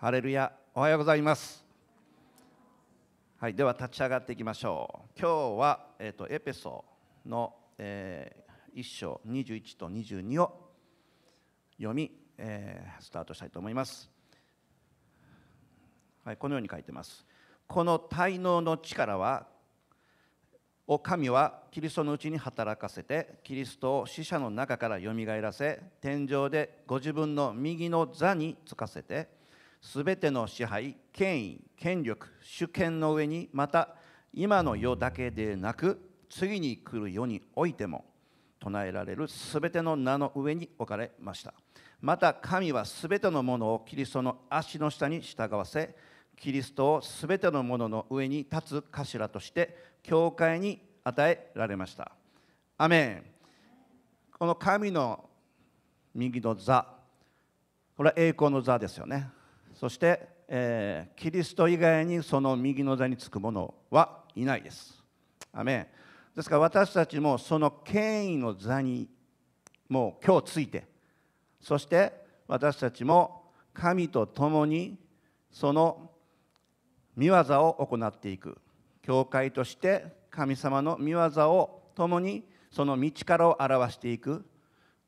ハレルヤおはようございます。はいでは立ち上がっていきましょう。今日は、えーと、エペソの、えー、1章21と22を読み、えー、スタートしたいと思います。はいこのように書いてます。この滞納の力はを神はキリストのうちに働かせてキリストを死者の中からよみがえらせ天井でご自分の右の座につかせてすべての支配、権威、権力、主権の上にまた今の世だけでなく次に来る世においても唱えられるすべての名の上に置かれました。また神はすべてのものをキリストの足の下に従わせキリストをすべてのものの上に立つ頭として教会に与えられました。アメン。この神の右の座。これは栄光の座ですよね。そして、えー、キリスト以外にその右の座につく者はいないです。アメですから私たちもその権威の座にもう今日ついてそして私たちも神と共にその見業を行っていく教会として神様の見業を共にその道からを表していく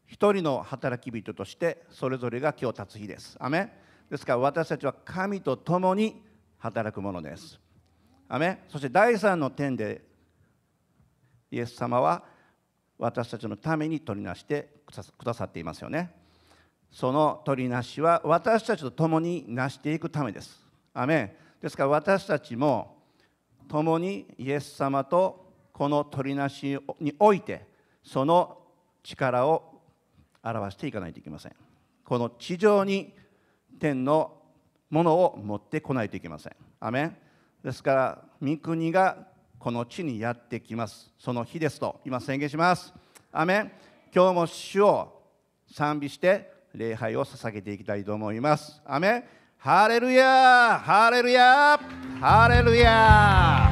一人の働き人としてそれぞれが今日立つ日です。アメですから私たちは神と共に働くものです。アそして第3の点でイエス様は私たちのために取りなしてくださっていますよね。その取りなしは私たちと共に成していくためです。アですから私たちも共にイエス様とこの取りなしにおいてその力を表していかないといけません。この地上に天のものを持ってこないといけません。アメンですから、御国がこの地にやってきます。その日ですと、今宣言します。アメン今日も主を賛美して礼拝を捧げていきたいと思います。アメンハレルヤハレルヤハレルヤ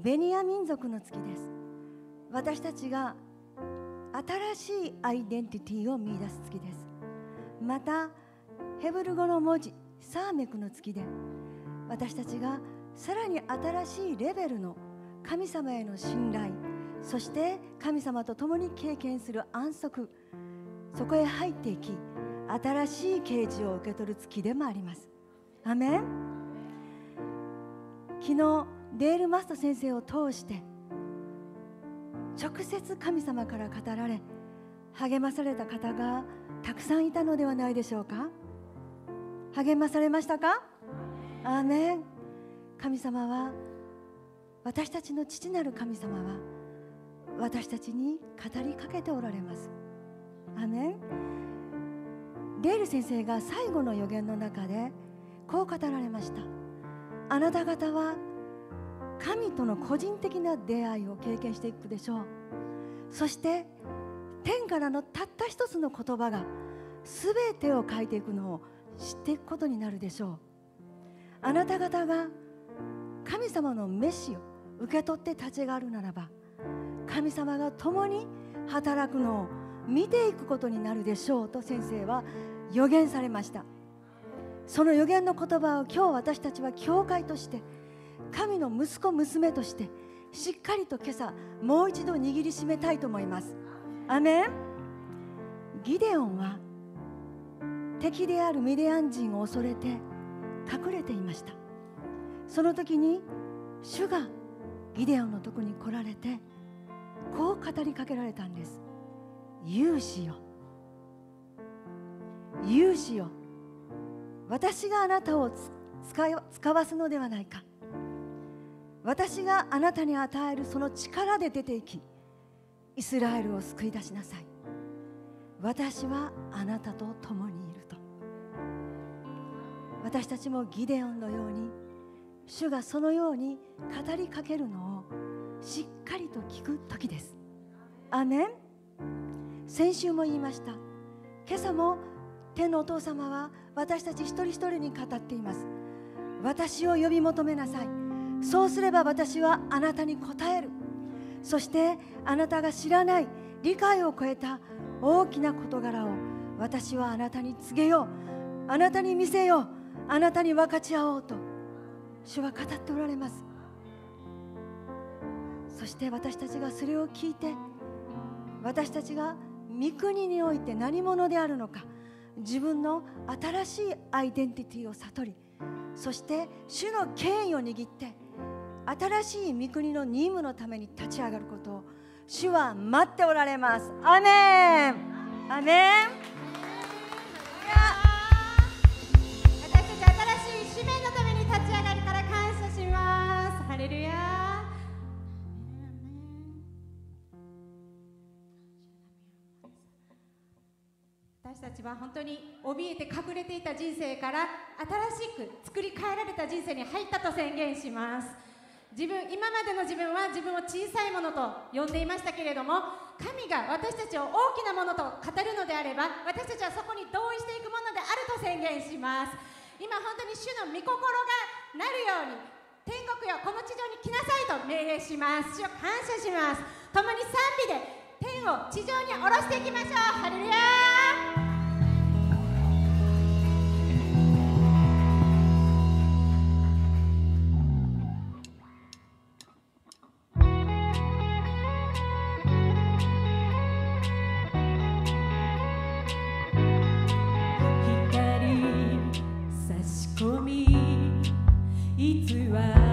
ベニヤ民族の月です。私たちが新しいアイデンティティを見出す月です。またヘブル語の文字サーメクの月で私たちがさらに新しいレベルの神様への信頼そして神様と共に経験する安息そこへ入っていき新しい啓示を受け取る月でもあります。アメン。昨日デール・マスト先生を通して直接神様から語られ励まされた方がたくさんいたのではないでしょうか？励まされましたか？アーメン。神様は私たちの父なる神様は私たちに語りかけておられます。アメン。レール先生が最後の予言の中でこう語られました。あなた方は神との個人的な出会いを経験していくでしょう。そして天からのたった一つの言葉が全てを書いていくのを知っていくことになるでしょう。あなた方が神様の召しを受け取って立ち上がるならば神様が共に働くのを見ていくことになるでしょうと先生は予言されました。その予言の言葉を今日私たちは教会として神の息子娘としてしっかりと今朝もう一度握りしめたいと思います。アメン。ギデオンは敵であるミディアン人を恐れて隠れていました。その時に主がギデオンのとこに来られてこう語りかけられたんです。勇士よ。勇士よ。私があなたを使わすのではないか。私があなたに与えるその力で出ていきイスラエルを救い出しなさい。私はあなたと共にいると。私たちもギデオンのように主がそのように語りかけるのをしっかりと聞く時です。アメン。先週も言いました。今朝も天のお父様は私たち一人一人に語っています。私を呼び求めなさい。そうすれば私はあなたに答える。そしてあなたが知らない理解を超えた大きな事柄を私はあなたに告げよう。あなたに見せよう。あなたに分かち合おうと。主は語っておられます。そして私たちがそれを聞いて私たちが御国において何者であるのか自分の新しいアイデンティティを悟りそして主の権威を握って新しい御国の任務のために立ち上がること。を主は待っておられます。アメン。アメン。私たち新しい使命のために立ち上がるから感謝します。ハレルヤ私たちは本当に怯えて隠れていた人生から新しく作り変えられた人生に入ったと宣言します。自分今までの自分は自分を小さいものと呼んでいましたけれども神が私たちを大きなものと語るのであれば私たちはそこに同意していくものであると宣言します。今本当に主の御心がなるように天国よこの地上に来なさいと命令します。主を感謝します。共に賛美で天を地上に下ろしていきましょう。ハレルヤいつは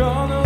gonna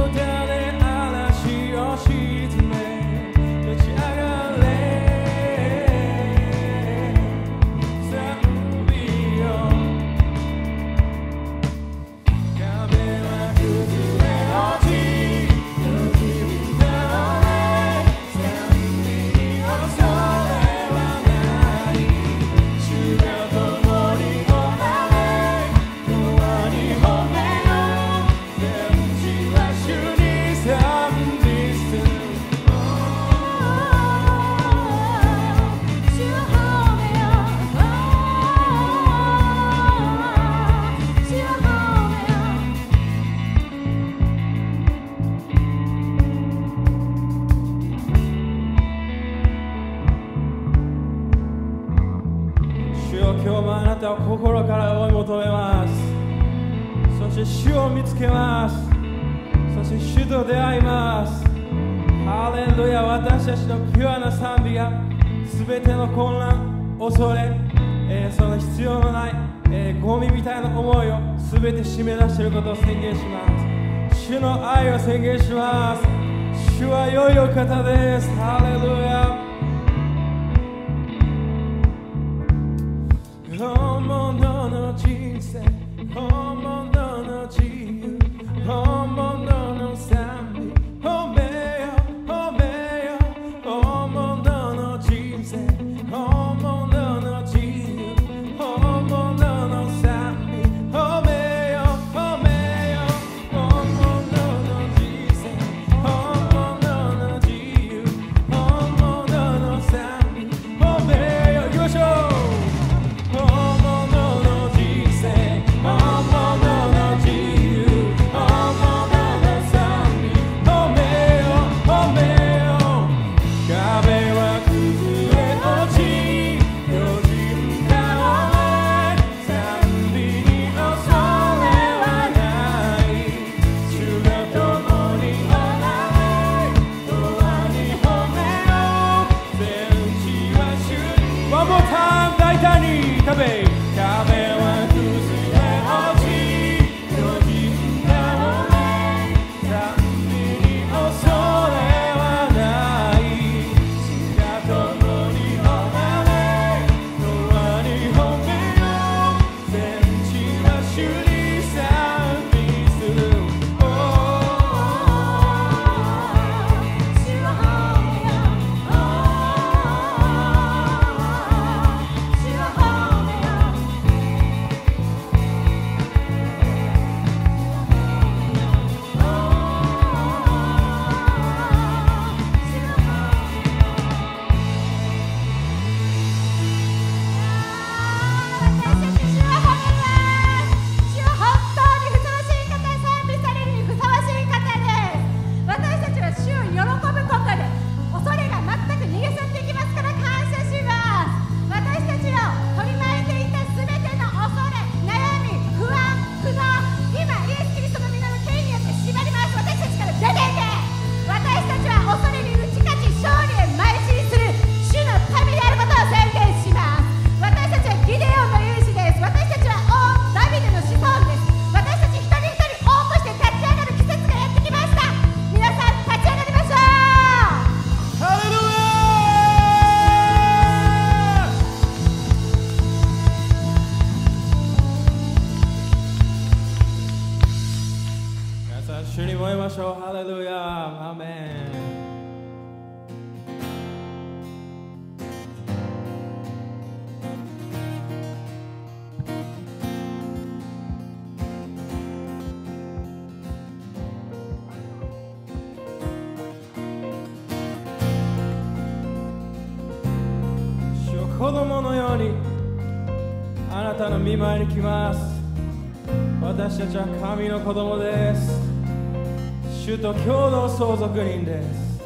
確認です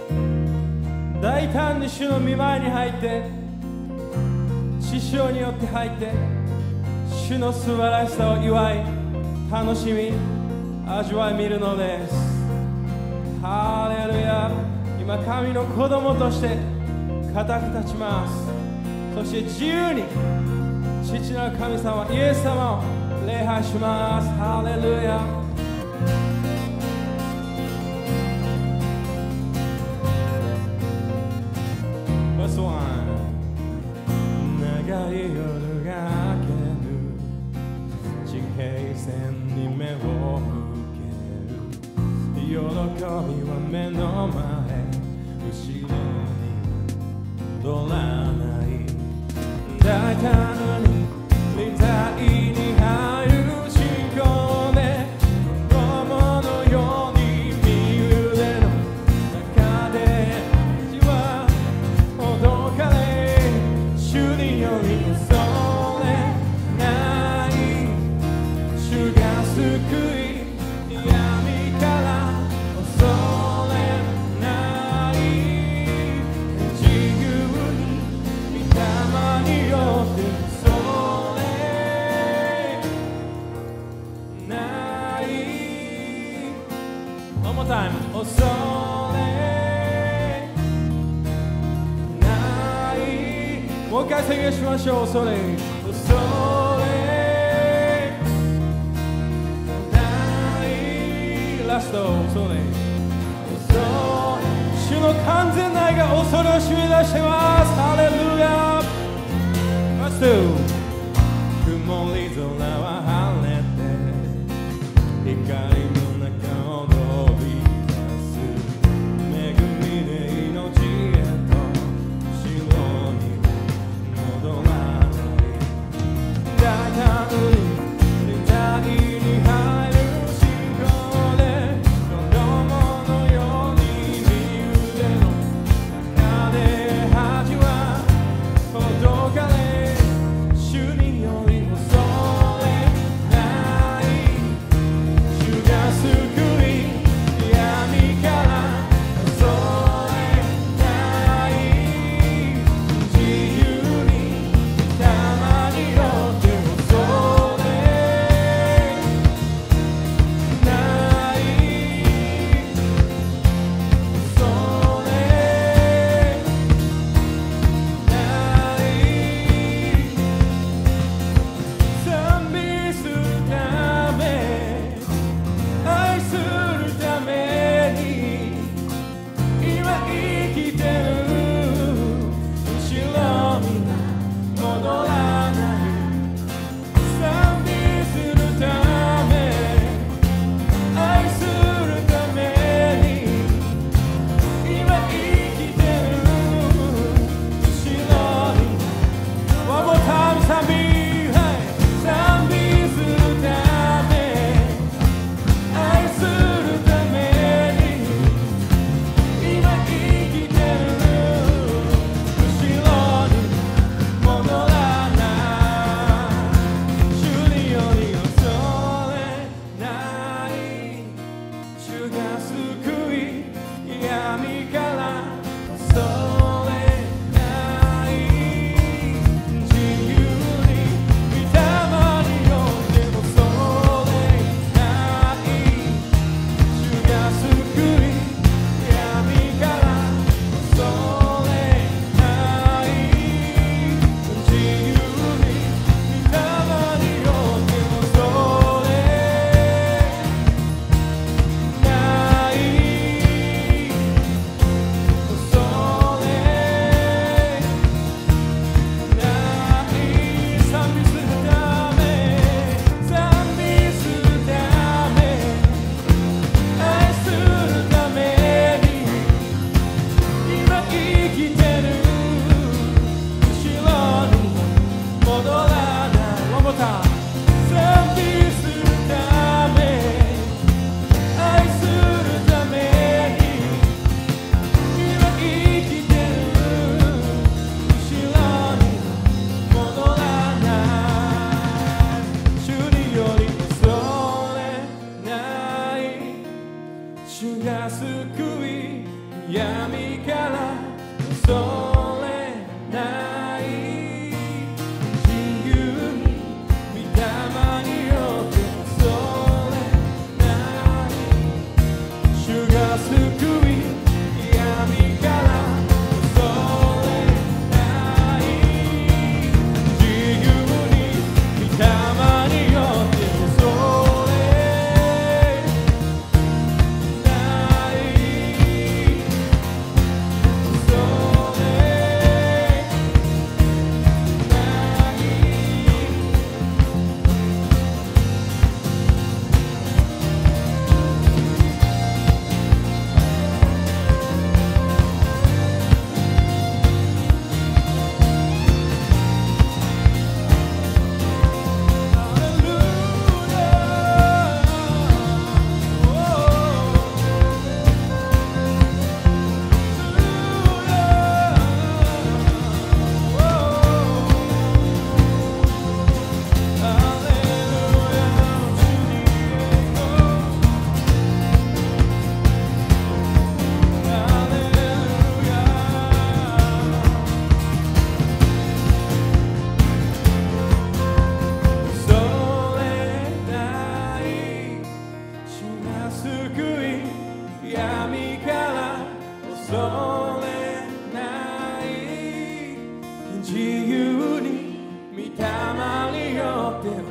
大胆に主の御前に入って師匠によって入って主の素晴らしさを祝い楽しみ味わい見るのです。ハレルヤ。今神の子供として固く立ちます。そして自由に父なる神様イエス様を礼拝します。ハレルヤ。宣言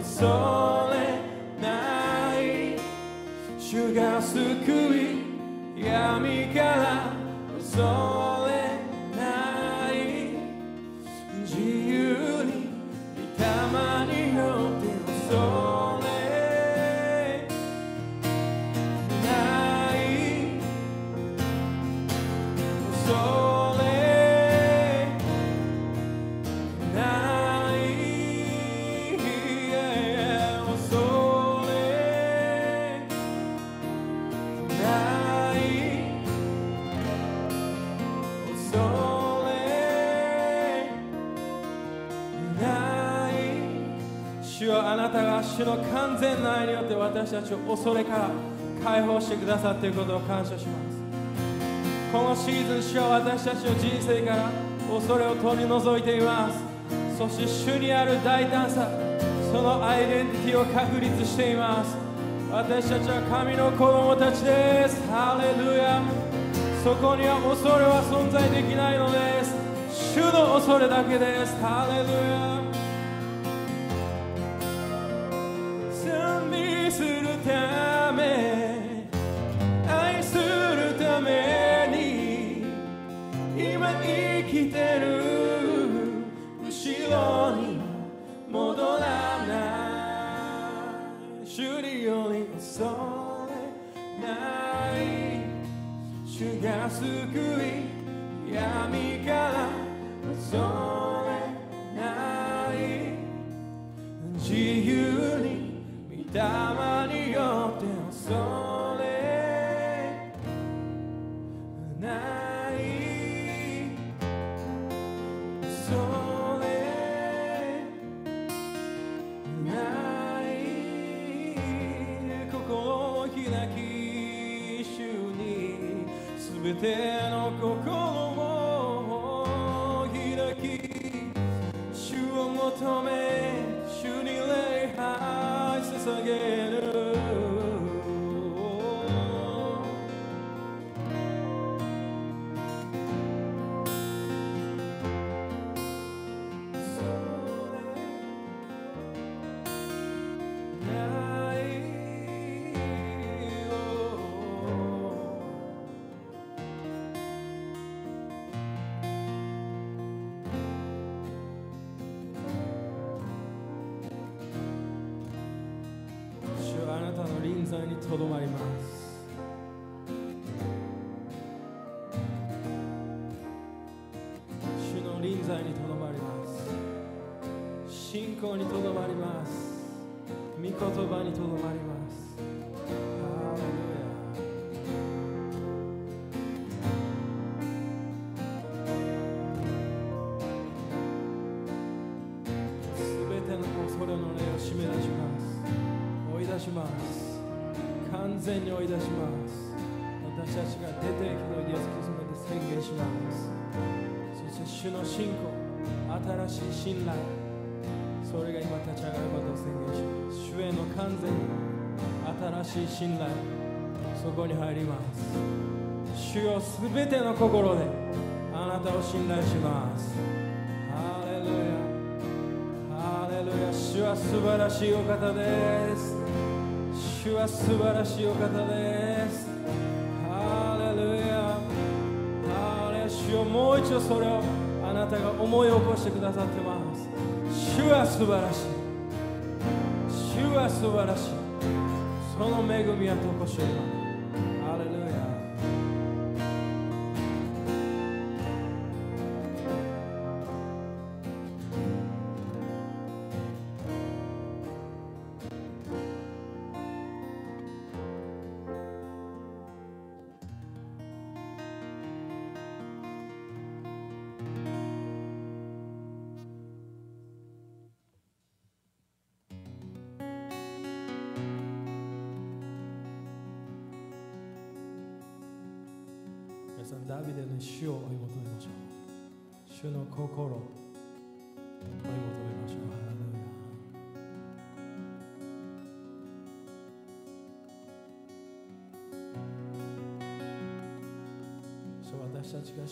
それない。主が救い闇から主の完全な愛によって私たちを恐れから解放してくださっていることを感謝します。このシーズン主は私たちの人生から恐れを取り除いています。そして主にある大胆さそのアイデンティティを確立しています。私たちは神の子供たちです。ハレルヤ。そこには恐れは存在できないのです。主の恐れだけです。ハレルヤ。ため愛するために今生きてる後ろに戻らない。主により恐れない。主が救い闇から恐れない。自由に御霊臨在にとど完全に追い出します。私たちが出ていくのイエス・キリストで宣言します。そして主の信仰新しい信頼それが今立ち上がることを宣言します。主への完全に新しい信頼そこに入ります。主よすべての心であなたを信頼します。ハレルヤ。ハレルヤ。主は素晴らしいお方です。主は素晴らしいお方です。ハレルヤ。ハレルヤ主よもう一度それをあなたが思い起こしてくださってます。主は素晴らしい。主は素晴らしい。その恵みはとこしえば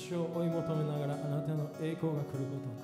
主を追い求めながらあなたの栄光が来ること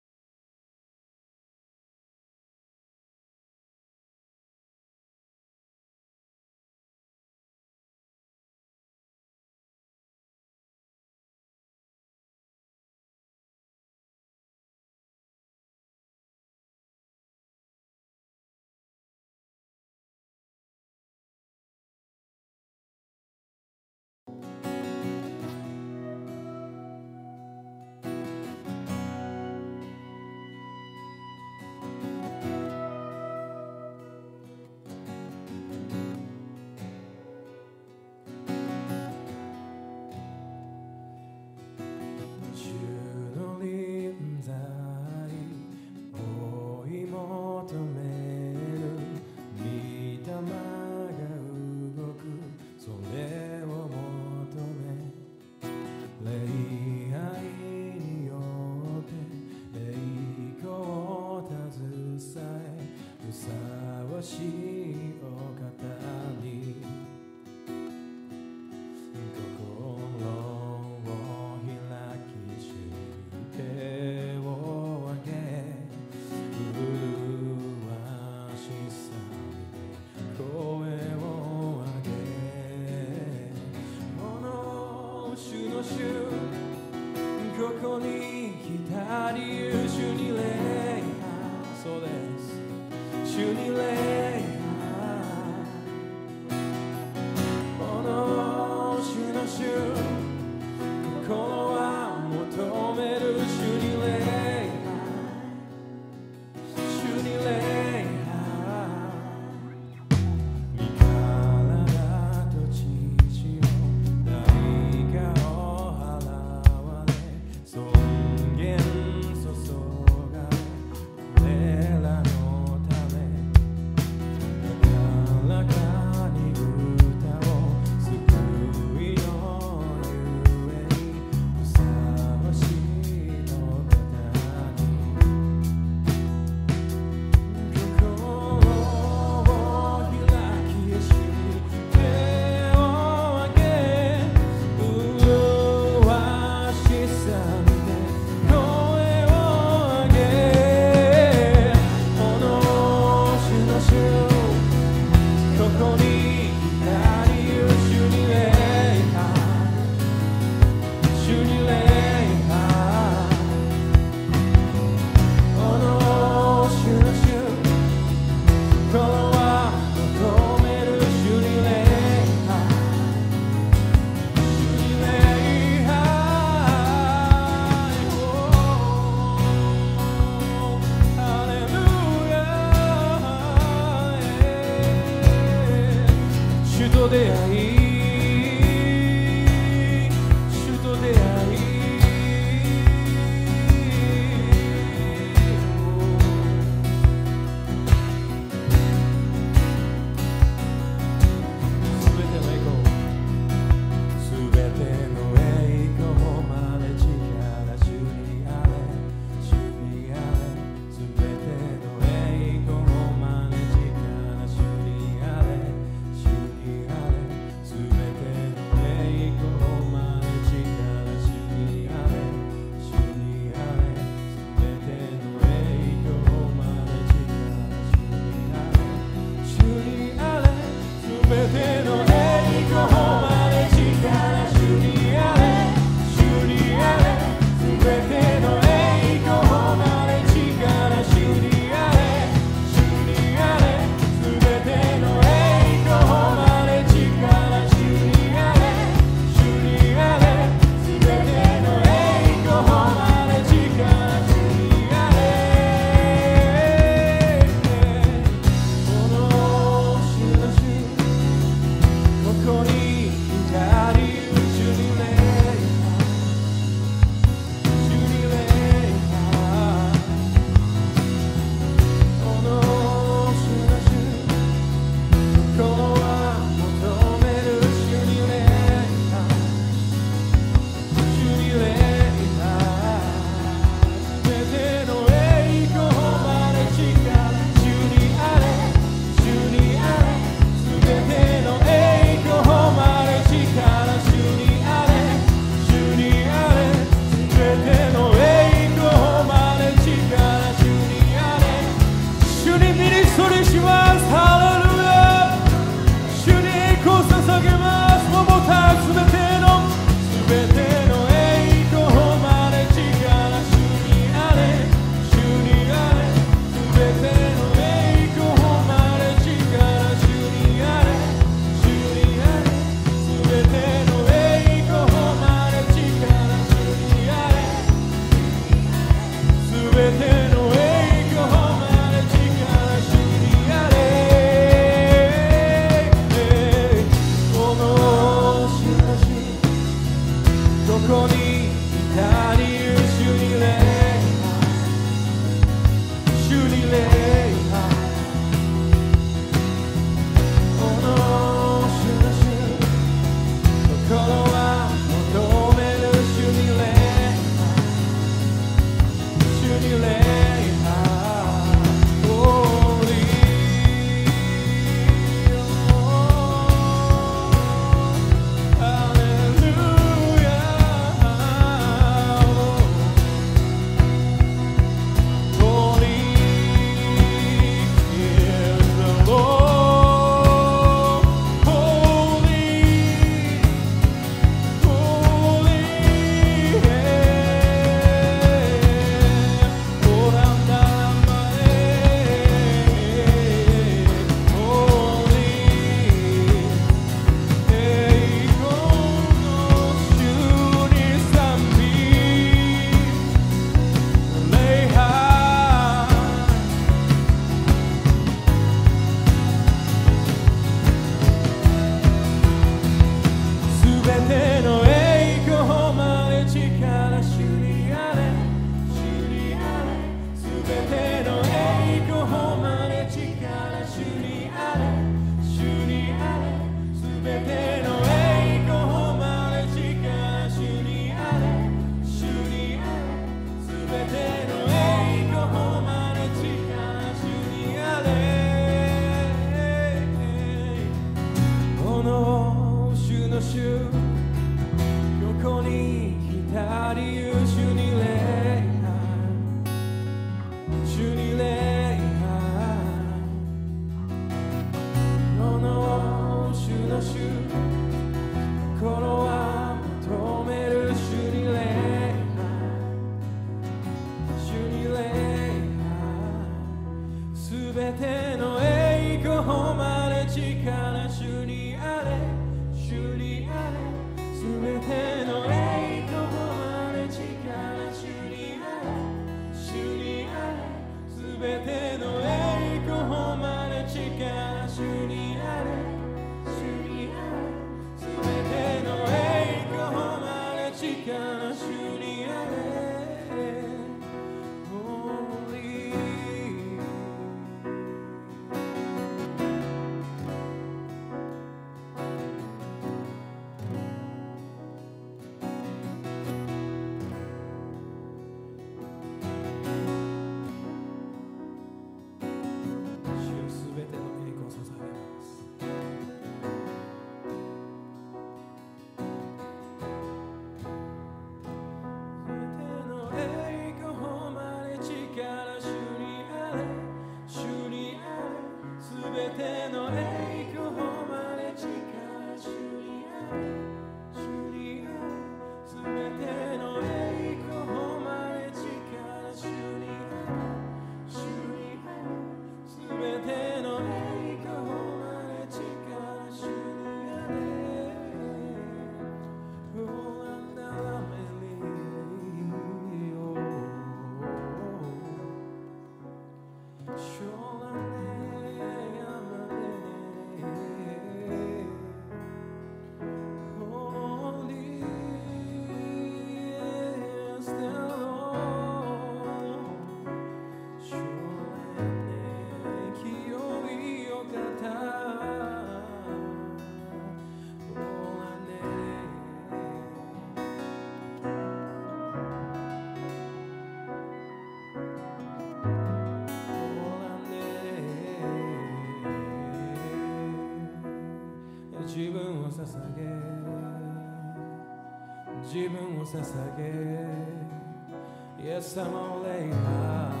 自分を捧げイエス様を礼拝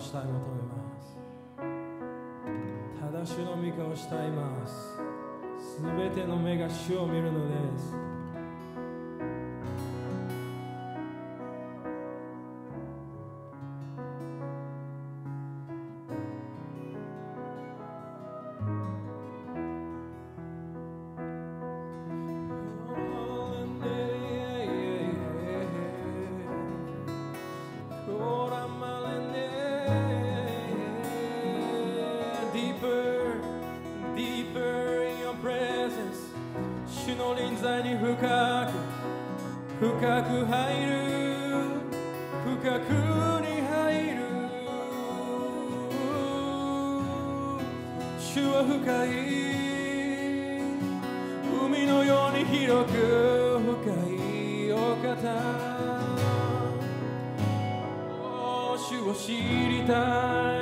をしたい求めます。ただ主の御顔をしたいます。すべての目が主を見るのです。海のように広く深いお方。主を知りたい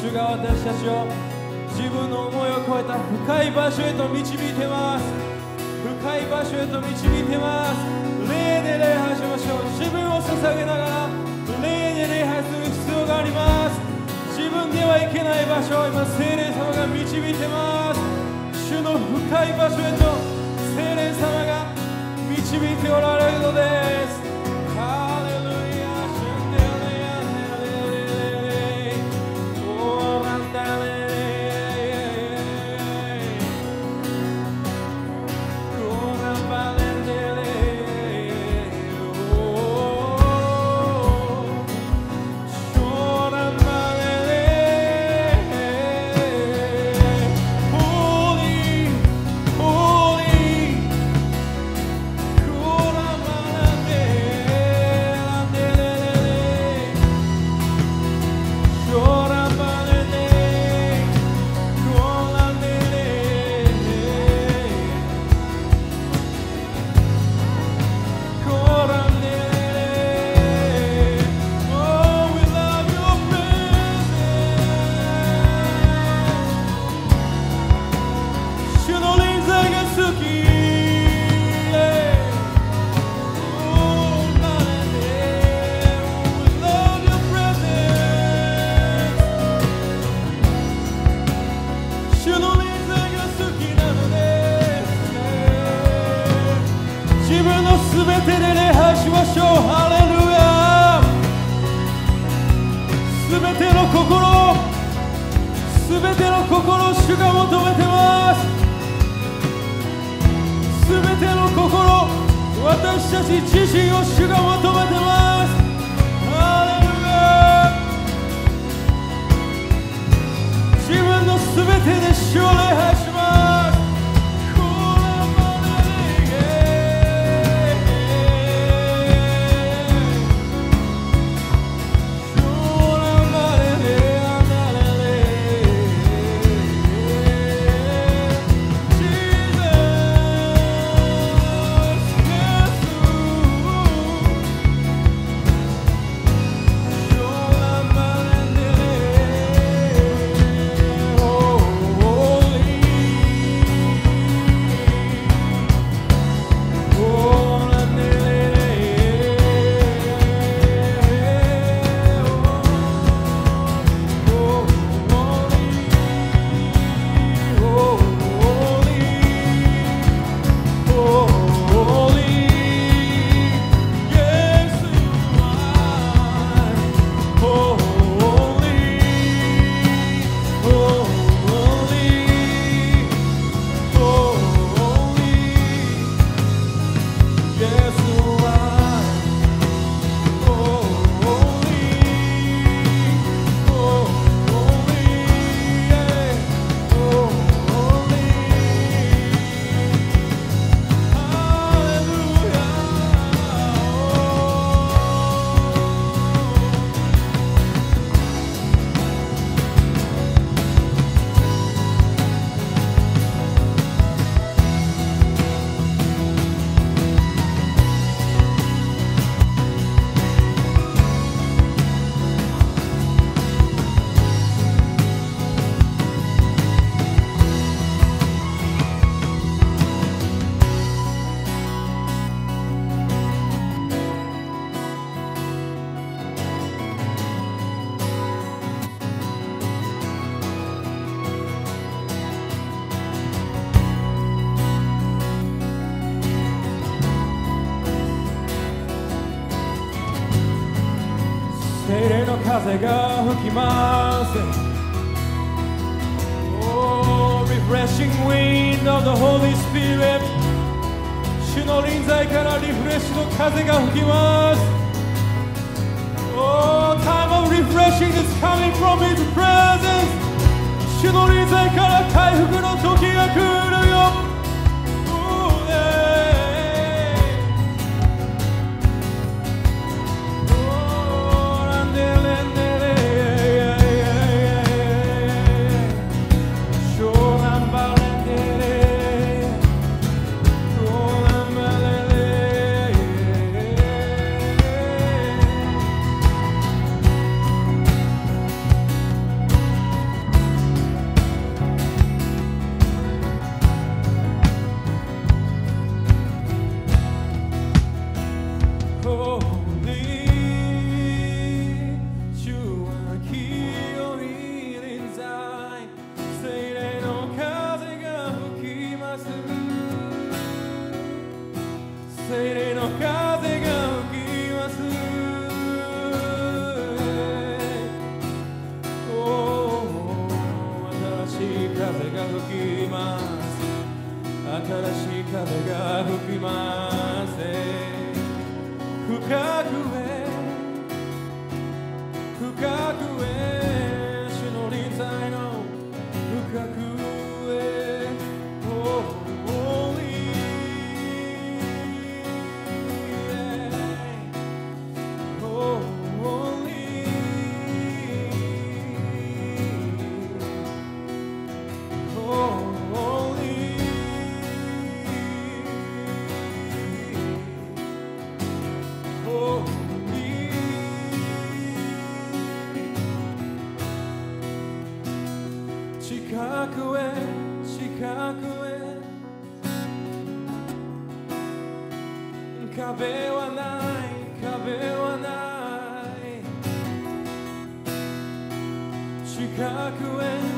主が私たちを自分の思いを超えた深い場所へと導いてます深い場所へと導いてます霊で礼拝しましょう自分を捧げながら霊で礼拝する必要があります自分では行けない場所を今聖霊様が導いてます主の深い場所へと聖霊様が導いておられるので。す風が吹きます。壁はない壁はない。近くへ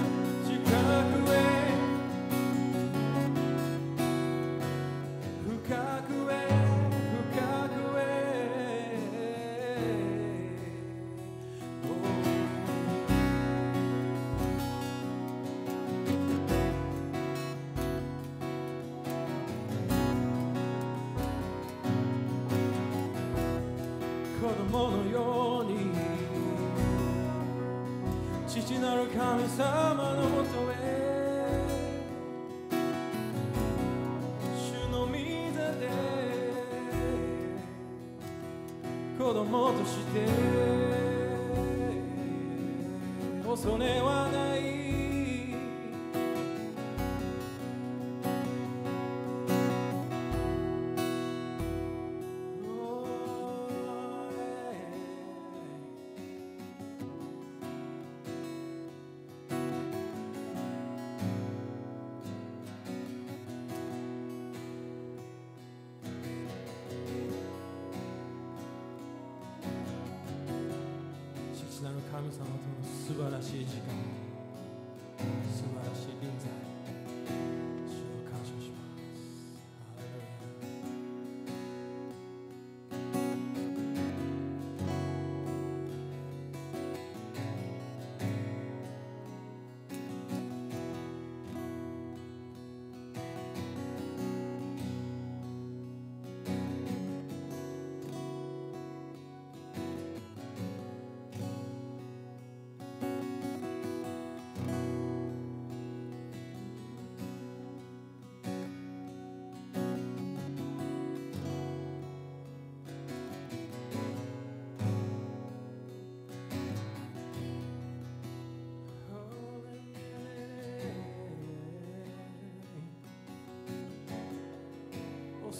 te dizer.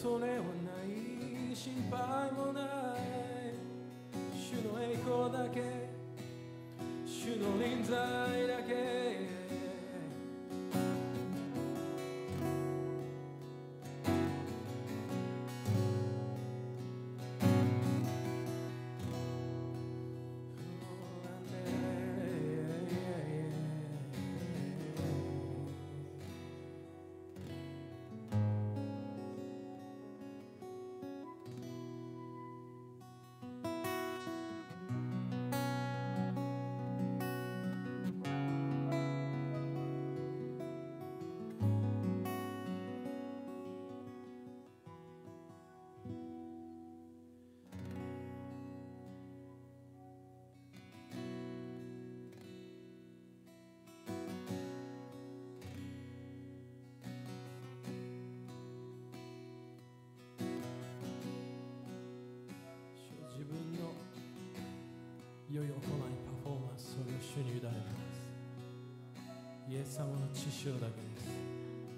恐れはない。心配もない。主の栄光だけ。主の臨在。良い行いパフォーマンスを主に委ねます。イエス様の知潮だけです。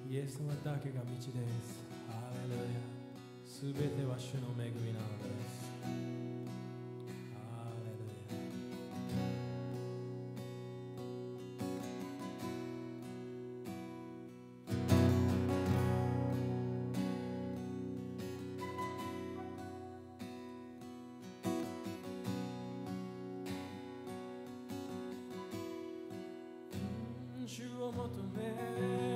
イエス様だけが道です。ハレルヤ。すべては主の恵みなので。す主を求め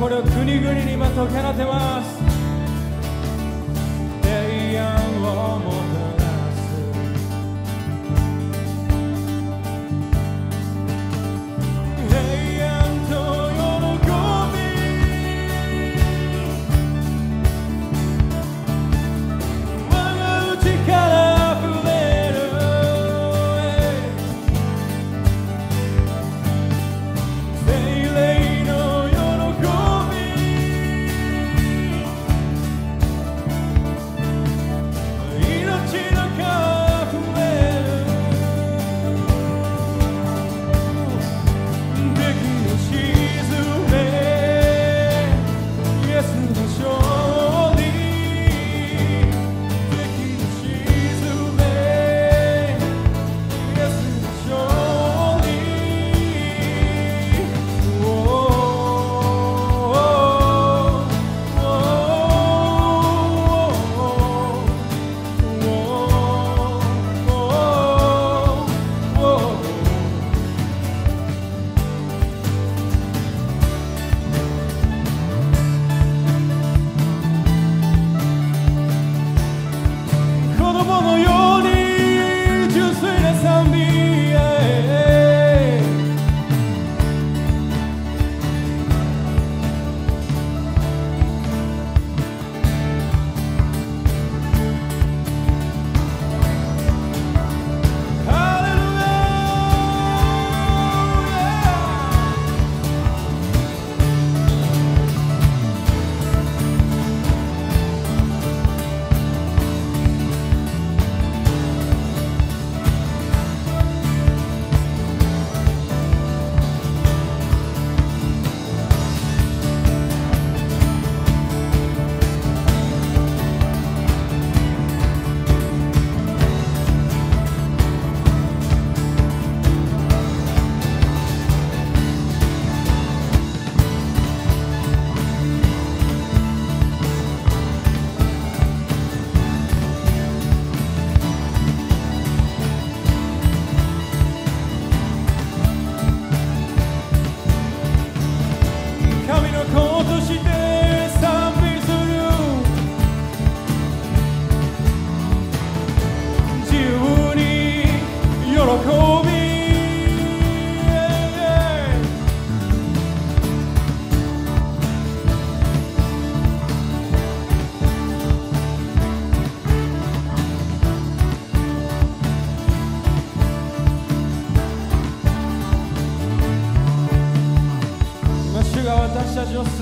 これを国々に今解き放てます。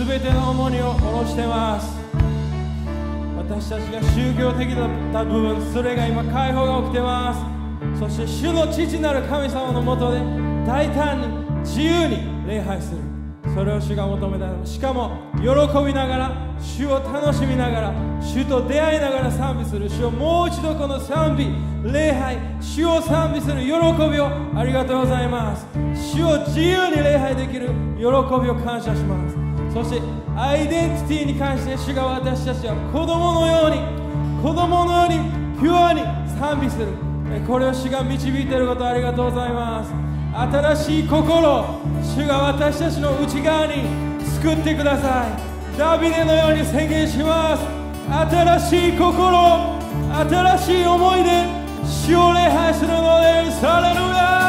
べての重荷を下ろしてます。私たちが宗教的だった部分それが今解放が起きてます。そして主の父なる神様のもとで大胆に自由に礼拝する。それを主が求めた。しかも喜びながら主を楽しみながら主と出会いながら賛美する。主をもう一度この賛美礼拝主を賛美する喜びをありがとうございます。主を自由に礼拝できる喜びを感謝します。そしてアイデンティティに関して主が私たちは子供のように子供のようにピュアに賛美する。これを主が導いていることありがとうございます。新しい心主が私たちの内側に作ってください。ダビデのように宣言します。新しい心新しい思いで主を礼拝するのです。ハレルヤ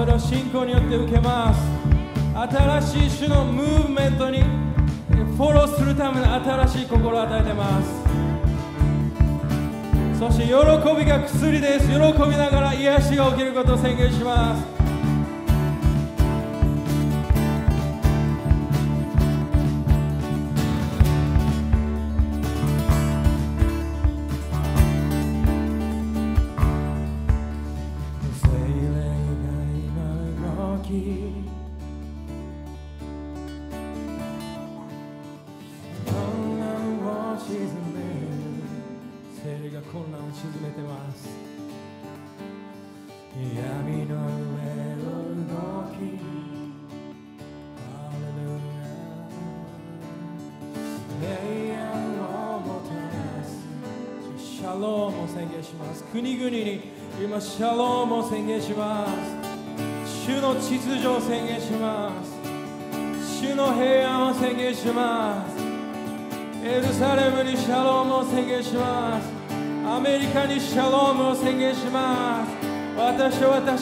それを信仰によって受けます。新しい種のムーブメントにフォローするための新しい心を与えてます。そして喜びが薬です。喜びながら癒しが起きることを宣言します。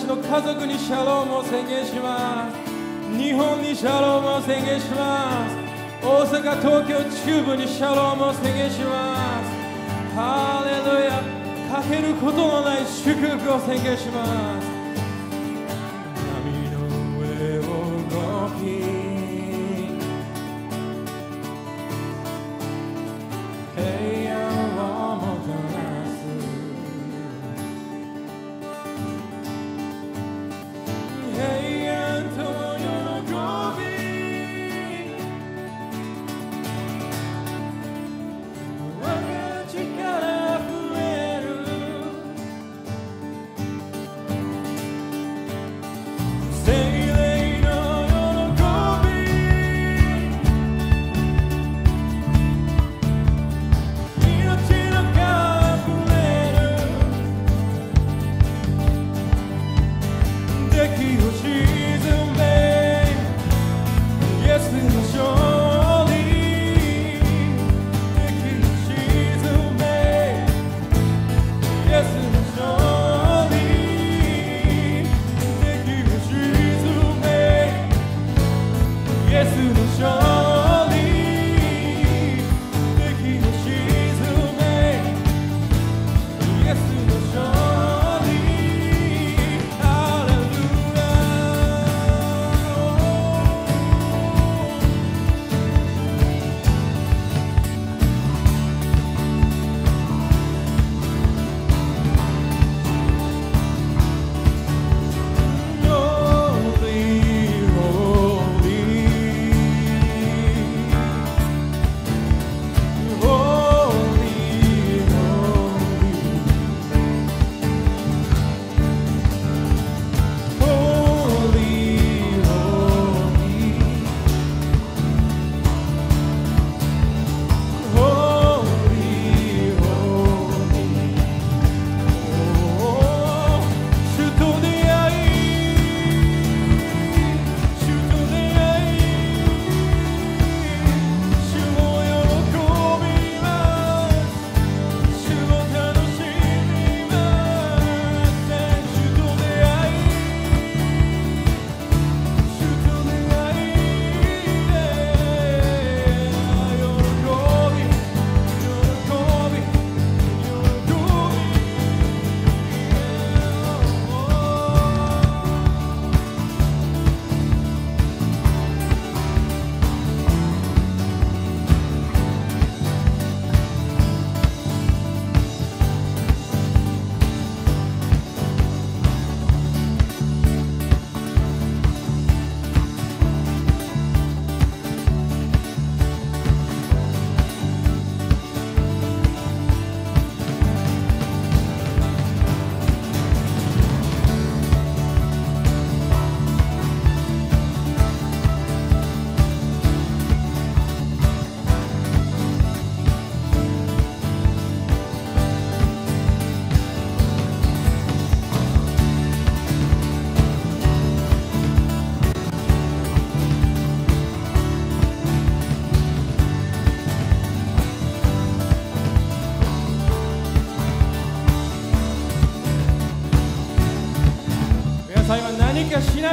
の家族にシャロームを宣言します。日本にシャロームを宣言します。大阪東京中部にシャロームを宣言します。ハレルヤ。かけることのない祝福を宣言します。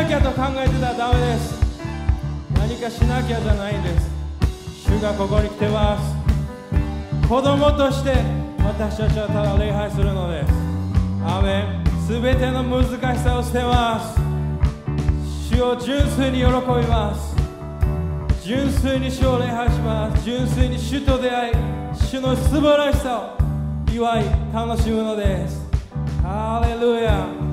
なきゃと考えてたらダメです。何かしなきゃじゃないんです。主がここに来てます。子供として私たちはただ礼拝するのです。アメン。全ての難しさを捨てます。主を純粋に喜びます。純粋に主を礼拝します。純粋に主と出会い主の素晴らしさを祝い楽しむのです。ハレルヤ「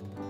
Bye.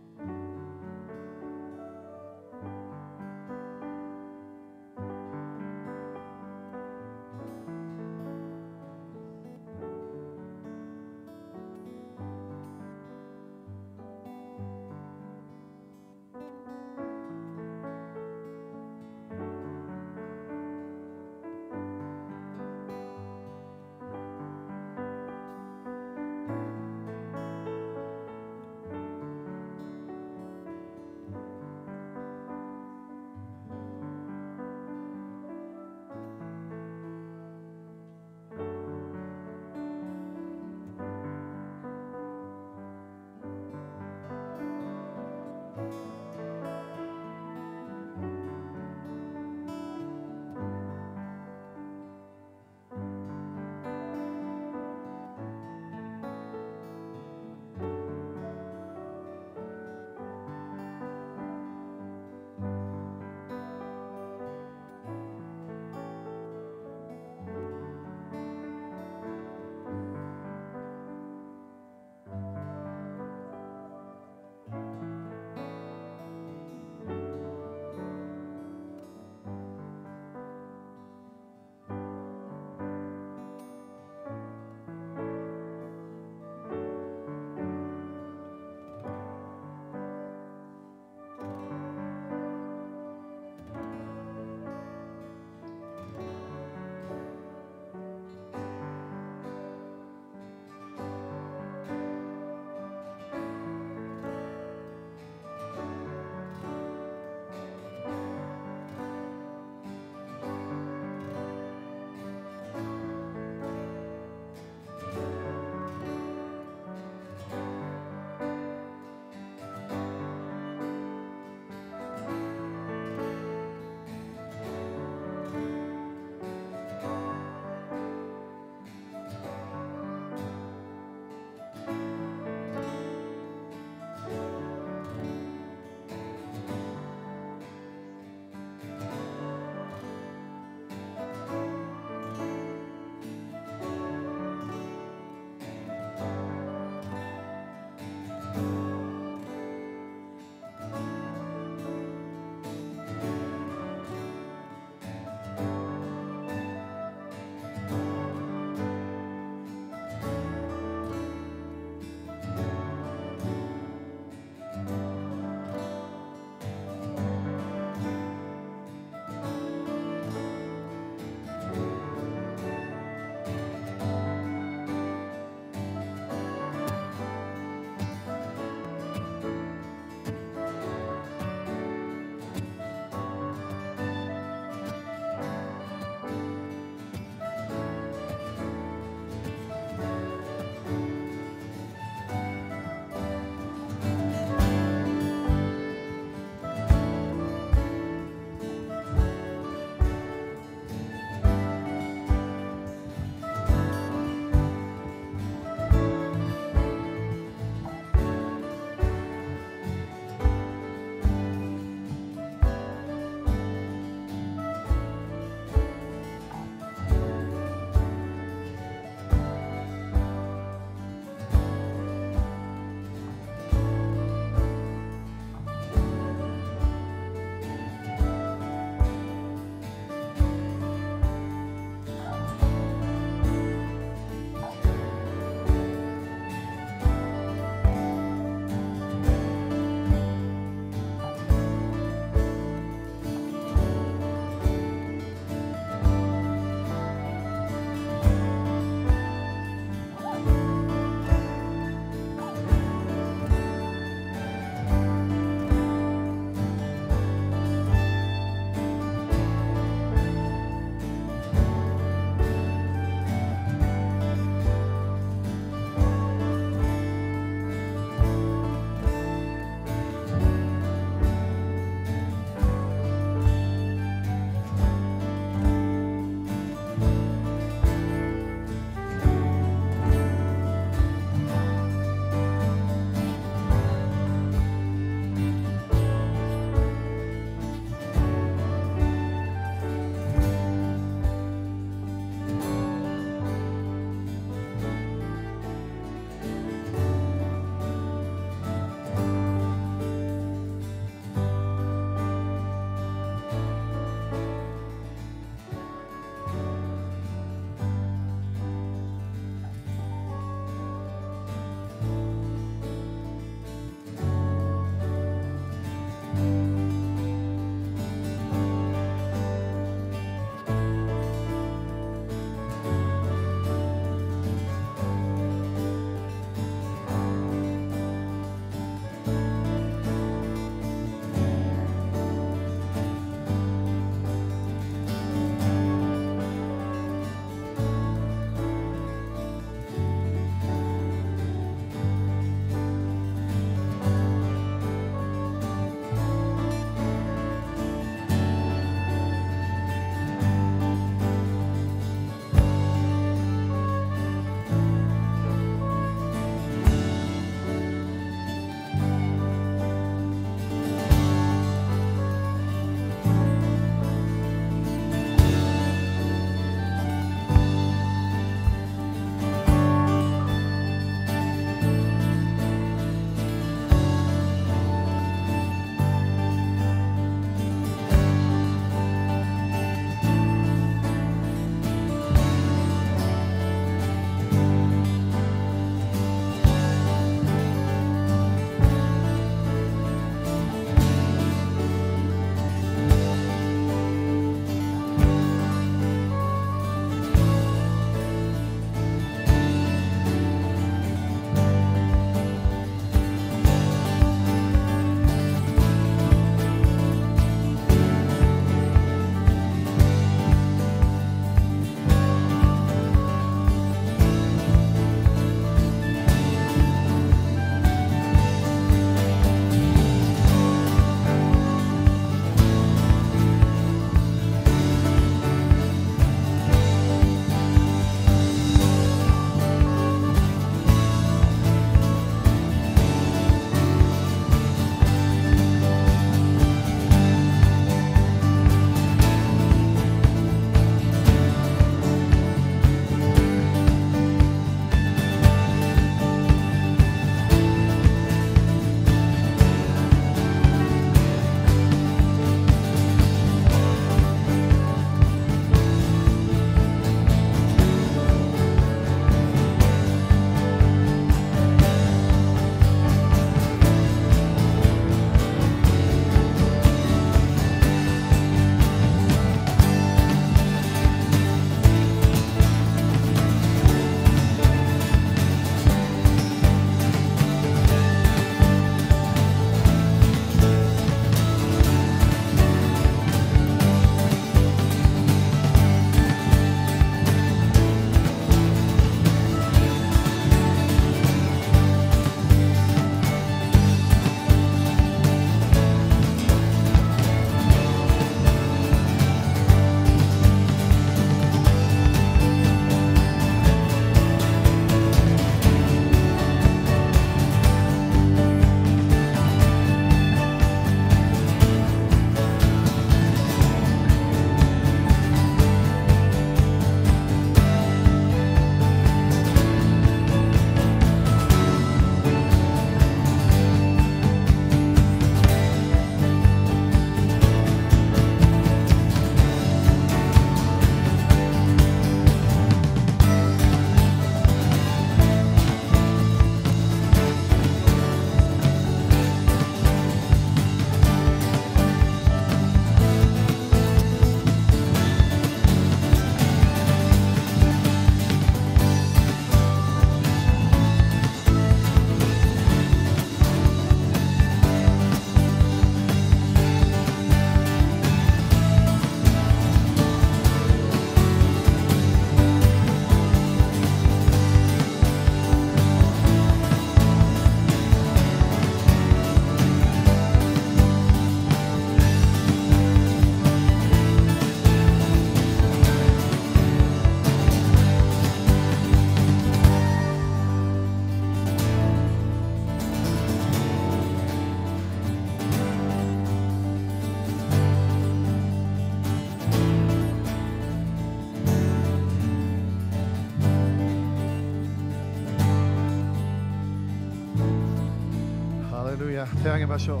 手を挙げましょう。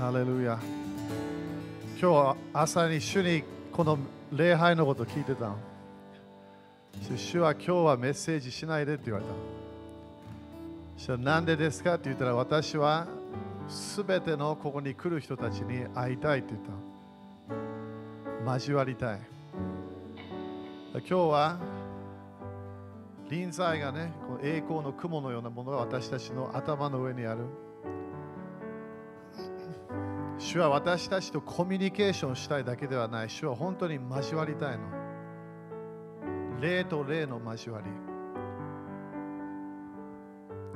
ハレルヤ今日朝に主にこの礼拝のこと聞いてたの。主は今日はメッセージしないでって言われた。そしたらなんでですかって言ったら私はすべてのここに来る人たちに会いたいって言った交わりたい。今日は臨在がねこの栄光の雲のようなものが私たちの頭の上にある。主は私たちとコミュニケーションしたいだけではない。主は本当に交わりたいの。霊と霊の交わり。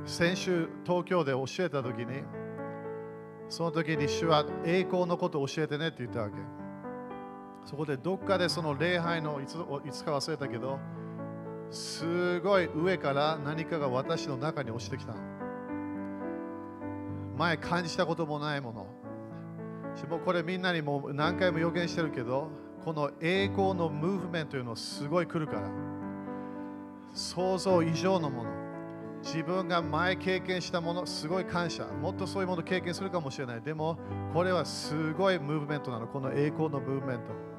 先週東京で教えた時にその時に主は栄光のことを教えてねって言ったわけ。そこでどっかでその礼拝のいついつか忘れたけどすごい上から何かが私の中に落ちてきた。前感じたこともないもの。もうこれみんなにも何回も予言してるけどこの栄光のムーブメントというのすごい来るから。想像以上のもの。自分が前経験したものすごい感謝。もっとそういうもの経験するかもしれない。でもこれはすごいムーブメントなの。この栄光のムーブメント。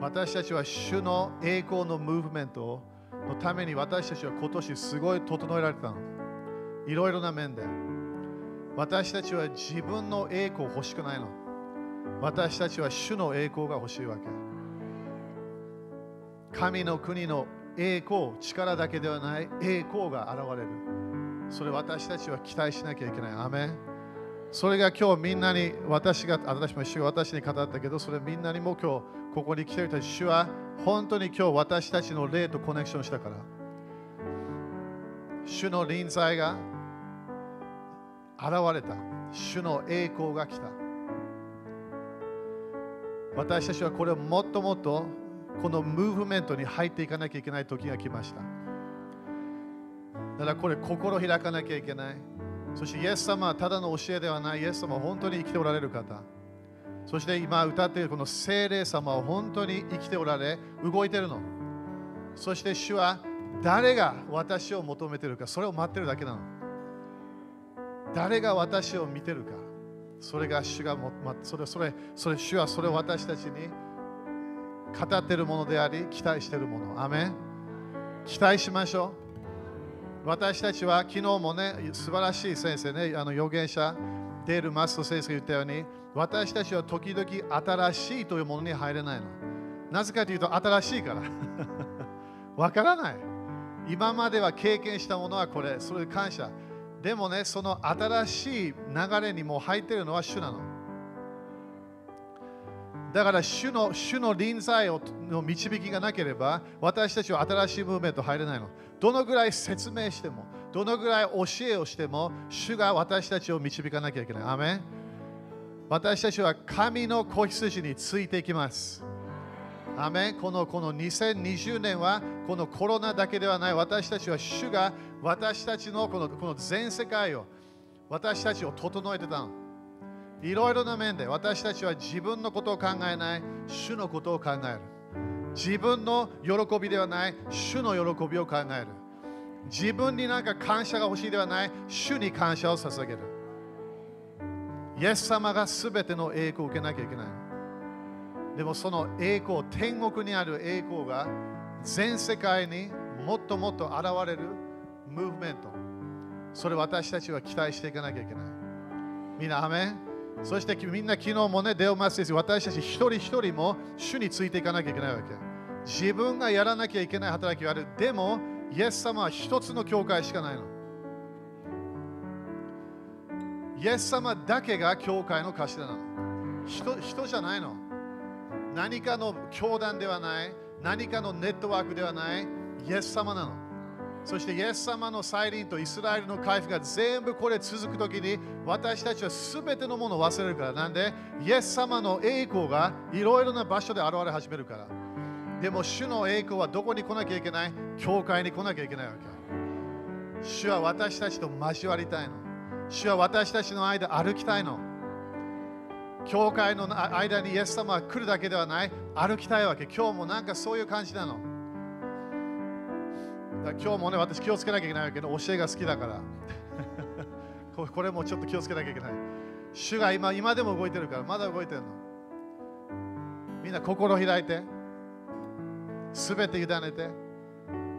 私たちは主の栄光のムーブメントのために私たちは今年すごい整えられたの。いろいろな面で。私たちは自分の栄光欲しくないの。私たちは主の栄光が欲しいわけ。神の国の栄光力だけではない栄光が現れる。それ私たちは期待しなきゃいけない。アメン。それが今日みんなに私が私も主が私に語ったけどそれみんなにも今日ここに来てる人たち主は本当に今日私たちの霊とコネクションしたから。主の臨在が現れた。主の栄光が来た。私たちはこれをもっともっとこのムーブメントに入っていかなきゃいけない時が来ました。だからこれ心開かなきゃいけない。そしてイエス様はただの教えではない。イエス様は本当に生きておられる方。そして今歌っているこの聖霊様は本当に生きておられ動いてるの。そして主は誰が私を求めてるかそれを待ってるだけなの。誰が私を見てるかそれが主がも、ま、それそれそれ主はそれを私たちに語っているものであり期待しているもの。アメン。期待しましょう。私たちは昨日もね素晴らしい先生ねあの預言者デール・マスト先生が言ったように私たちは時々新しいというものに入れないの。なぜかというと新しいから。わからない。今までは経験したものはこれ。それで感謝。でもねその新しい流れにも入っているのは主なの。だから主の主の臨在をの導きがなければ私たちは新しいムーブメント入れないの。どのぐらい説明してもどのぐらい教えをしても主が私たちを導かなきゃいけない。アメ私たちは神の子羊についていきます。アメン。このこの2020年はこのコロナだけではない。私たちは主が私たちのこのこの全世界を私たちを整えてたの。いろいろな面で私たちは自分のことを考えない。主のことを考える。自分の喜びではない。主の喜びを考える。自分になんか感謝が欲しいではない。主に感謝を捧げる。イエス様が全ての栄光を受けなきゃいけないでもその栄光天国にある栄光が全世界にもっともっと現れるムーブメントそれ私たちは期待していかなきゃいけないみんなアメンそしてみんな昨日もね、デオマスです私たち一人一人も主についていかなきゃいけないわけ。自分がやらなきゃいけない働きがある。でも、イエス様は一つの教会しかないの。イエス様だけが教会の頭なの。人人じゃないの。何かの教団ではない、何かのネットワークではない、イエス様なの。そしてイエス様の再臨とイスラエルの回復が全部これ続くときに私たちは全てのものを忘れるから。なんで？イエス様の栄光がいろいろな場所で現れ始めるから。でも主の栄光はどこに来なきゃいけない？教会に来なきゃいけないわけ。主は私たちと交わりたいの。主は私たちの間歩きたいの教会の間にイエス様は来るだけではない歩きたいわけ今日もなんかそういう感じなのだ今日もね、私気をつけなきゃいけないわけど、教えが好きだから。ここれもちょっと気をつけなきゃいけない。主が今今でも動いてるから、まだ動いてるの。みんな心開いて、すべて委ねて、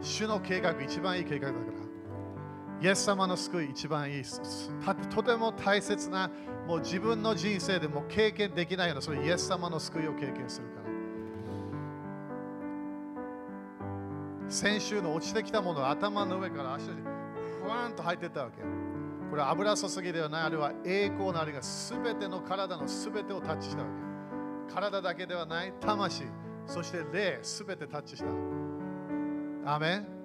主の計画、一番いい計画だから。イエス様の救い、一番いい。とても大切な、もう自分の人生でも経験できないような、それイエス様の救いを経験するから。先週の落ちてきたものが頭の上から足にふわんと入ってったわけ。これは油注ぎではない、あれは栄光のあれがすべての体のすべてをタッチしたわけ。体だけではない、魂、そして霊、すべてタッチした。アメン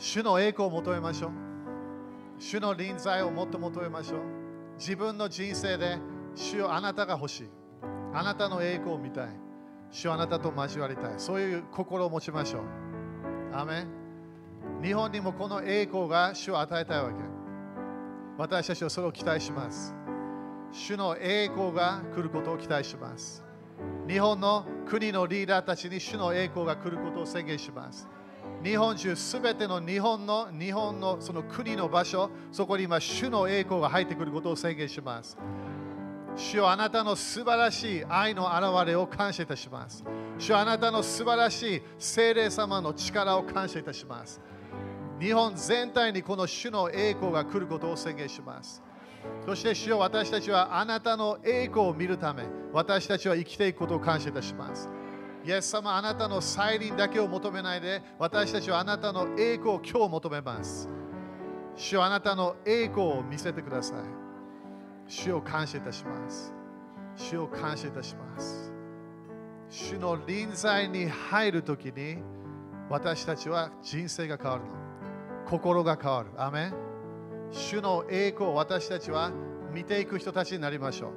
主の栄光を求めましょう。主の臨在をもっと求めましょう。自分の人生で主よあなたが欲しい。あなたの栄光を見たい。主よあなたと交わりたい。そういう心を持ちましょう。アメ日本にもこの栄光が主を与えたいわけ。私たちはそれを期待します。主の栄光が来ることを期待します。日本の国のリーダーたちに主の栄光が来ることを宣言します。日本中すべての日本の日本のその国の場所、そこに今主の栄光が入ってくることを宣言します。主よあなたの素晴らしい愛の現れを感謝いたします。主よあなたの素晴らしい聖霊様の力を感謝いたします。日本全体にこの主の栄光が来ることを宣言します。そして主よ私たちはあなたの栄光を見るため、私たちは生きていくことを感謝いたします。イエス様、あなたの再臨だけを求めないで、私たちはあなたの栄光を今日求めます。主よあなたの栄光を見せてください。主を感謝いたします。主を感謝いたします。主の臨在に入るときに、私たちは人生が変わるの。心が変わる。アメン主の栄光を私たちは見ていく人たちになりましょ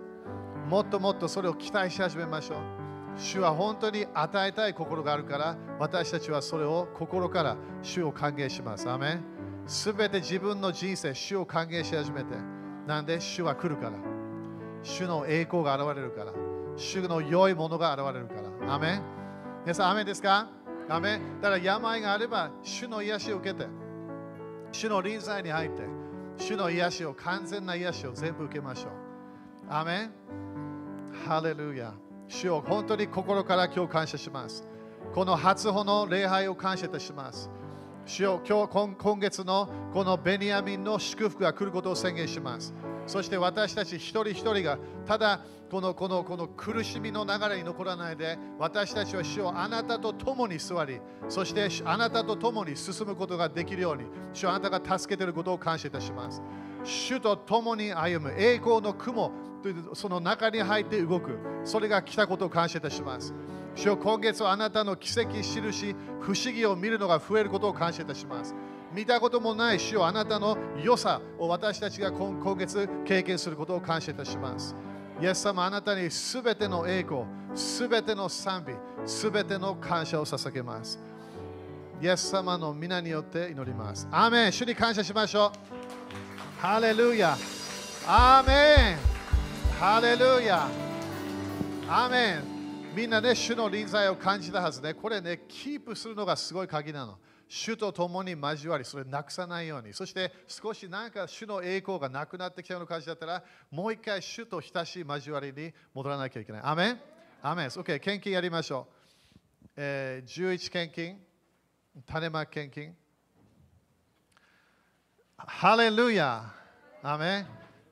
う。もっともっとそれを期待し始めましょう。主は本当に与えたい心があるから、私たちはそれを心から主を歓迎します。アメンすべて自分の人生、主を歓迎し始めて。なんで？主は来るから。主の栄光が現れるから。主の良いものが現れるから。アメン皆さん、アメですか？アメだから病があれば、主の癒しを受けて、主の臨在に入って、主の癒しを、完全な癒しを全部受けましょう。アメンハレルヤ。主を本当に心から今日感謝します。この初歩の礼拝を感謝いたします。主よ今日今月のこのベニヤミンの祝福が来ることを宣言します。そして私たち一人一人がただこのこのこの苦しみの流れに残らないで私たちは主をあなたと共に座りそしてあなたと共に進むことができるように主はあなたが助けていることを感謝いたします。主と共に歩む栄光の雲というその中に入って動くそれが来たことを感謝いたします。主よ今月はあなたの奇跡、印、不思議を見るのが増えることを感謝いたします。見たこともない主よあなたの良さを私たちが今今月経験することを感謝いたします。イエス様あなたにすべての栄光、すべての賛美、すべての感謝を捧げます。イエス様の皆によって祈ります。アーメン主に感謝しましょう。ハレルヤ。アーメン。ハレルヤ。アーメン。みんなね、主の臨在を感じたはずね。これね、キープするのがすごい鍵なの。主と共に交わり、それなくさないように。そして少しなんか主の栄光がなくなってきたような感じだったら、もう一回主と親しい交わりに戻らなきゃいけない。アメンアメン。OK、献金やりましょう。えー、11献金、種まき献金。ハレルヤアメ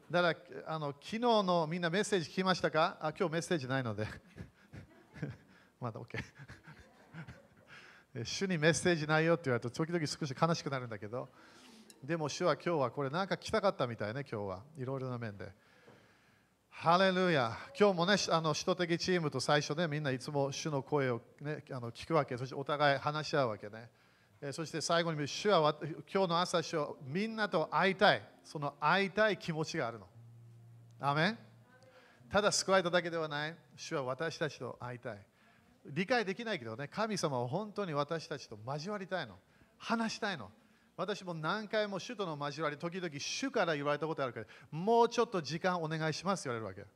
だからあの昨日のみんなメッセージ聞きましたか？あ今日メッセージないので。まだ OK 主にメッセージないよって言われると時々少し悲しくなるんだけど。でも主は今日はこれなんか来たかったみたいね今日は。いろいろな面で。ハレルヤ今日もねあの使徒的チームと最初ねみんないつも主の声を、ね、あの聞くわけ。そしてお互い話し合うわけね。そして最後に主は今日の朝主はみんなと会いたいその会いたい気持ちがあるのアメンただ救われただけではない主は私たちと会いたい理解できないけどね、神様は本当に私たちと交わりたいの。話したいの。私も何回も主との交わり、時々主から言われたことあるから、もうちょっと時間お願いしますって言われるわけ。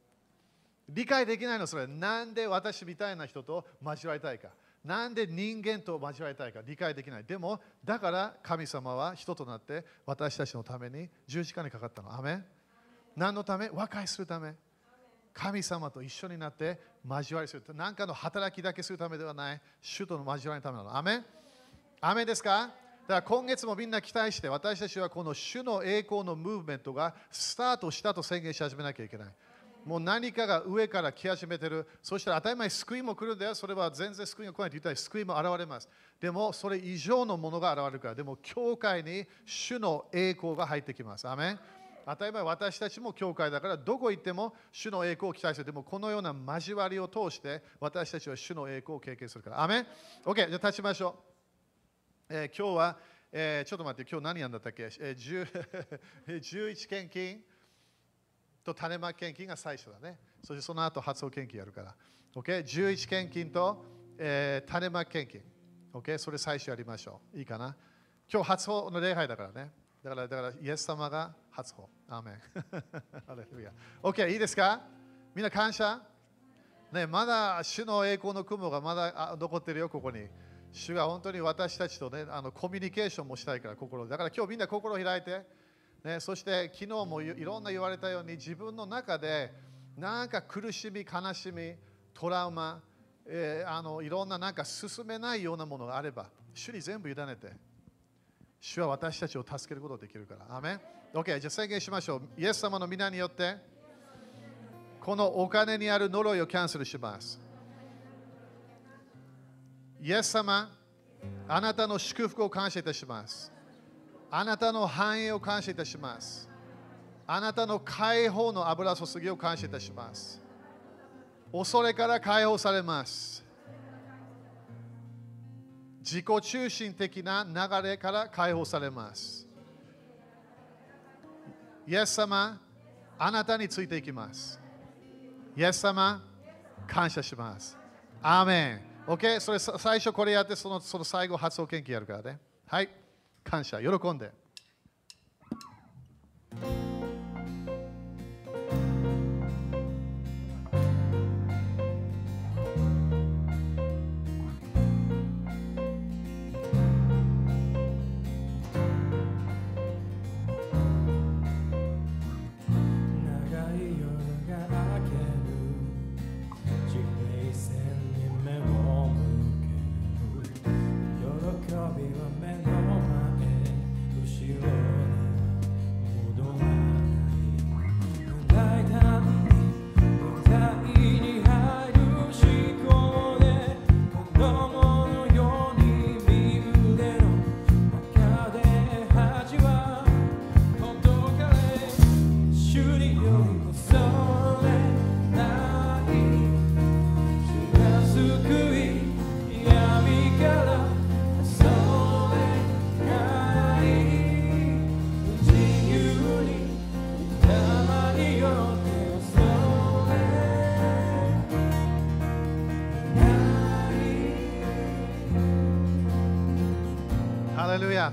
理解できないの、それ。なんで私みたいな人と交わりたいか。なんで人間と交わりたいか理解できない。でも、だから神様は人となって私たちのために十字架にかかったの。アメ何のため？和解するため。神様と一緒になって交わりする。何かの働きだけするためではない。主との交わりのためなの。アメアメですか？だから今月もみんな期待して、私たちはこの主の栄光のムーブメントがスタートしたと宣言し始めなきゃいけない。もう何かが上から来始めてる。そしたら当たり前救いも来るんだよ。それは全然救いが来ないと言ったら救いも現れます。でもそれ以上のものが現れるから。でも教会に主の栄光が入ってきます。アメン当たり前私たちも教会だからどこ行っても主の栄光を期待する。でもこのような交わりを通して私たちは主の栄光を経験するから。アメン ?OK、じゃあ立ちましょう。えー今日は、えーちょっと待って、今日何やんだったっけ、えー、?11 献金と種まき献金が最初だね。そしてその後発音献金やるから。OK、11献金と、えー種まき献金。OK、それ最初やりましょう。いいかな？今日初歩の礼拝だからね。だから、だからイエス様が初歩。アーメン。ハレルヤ OK、いいですか？みんな感謝？ね、まだ主の栄光の雲がまだ残ってるよ、ここに。主が本当に私たちとね、あのコミュニケーションもしたいから、心だから今日みんな心を開いて、ね、そして昨日もいろんな言われたように、自分の中でなんか苦しみ、悲しみ、トラウマ、えーあのいろんななんか進めないようなものがあれば、主に全部委ねて、主は私たちを助けることができるから。アーメン ?OK、じゃあ宣言しましょう。イエス様の皆によって、このお金にある呪いをキャンセルします。イエス様、あなたの祝福を感謝いたします。あなたの繁栄を感謝いたします。あなたの解放の油注ぎを感謝いたします。恐れから解放されます。自己中心的な流れから解放されます。イエス様、あなたについていきます。イエス様、感謝します。アーメン。OK? それ最初これやってそのその最後発音研究やるからね。はい。感謝。喜んで。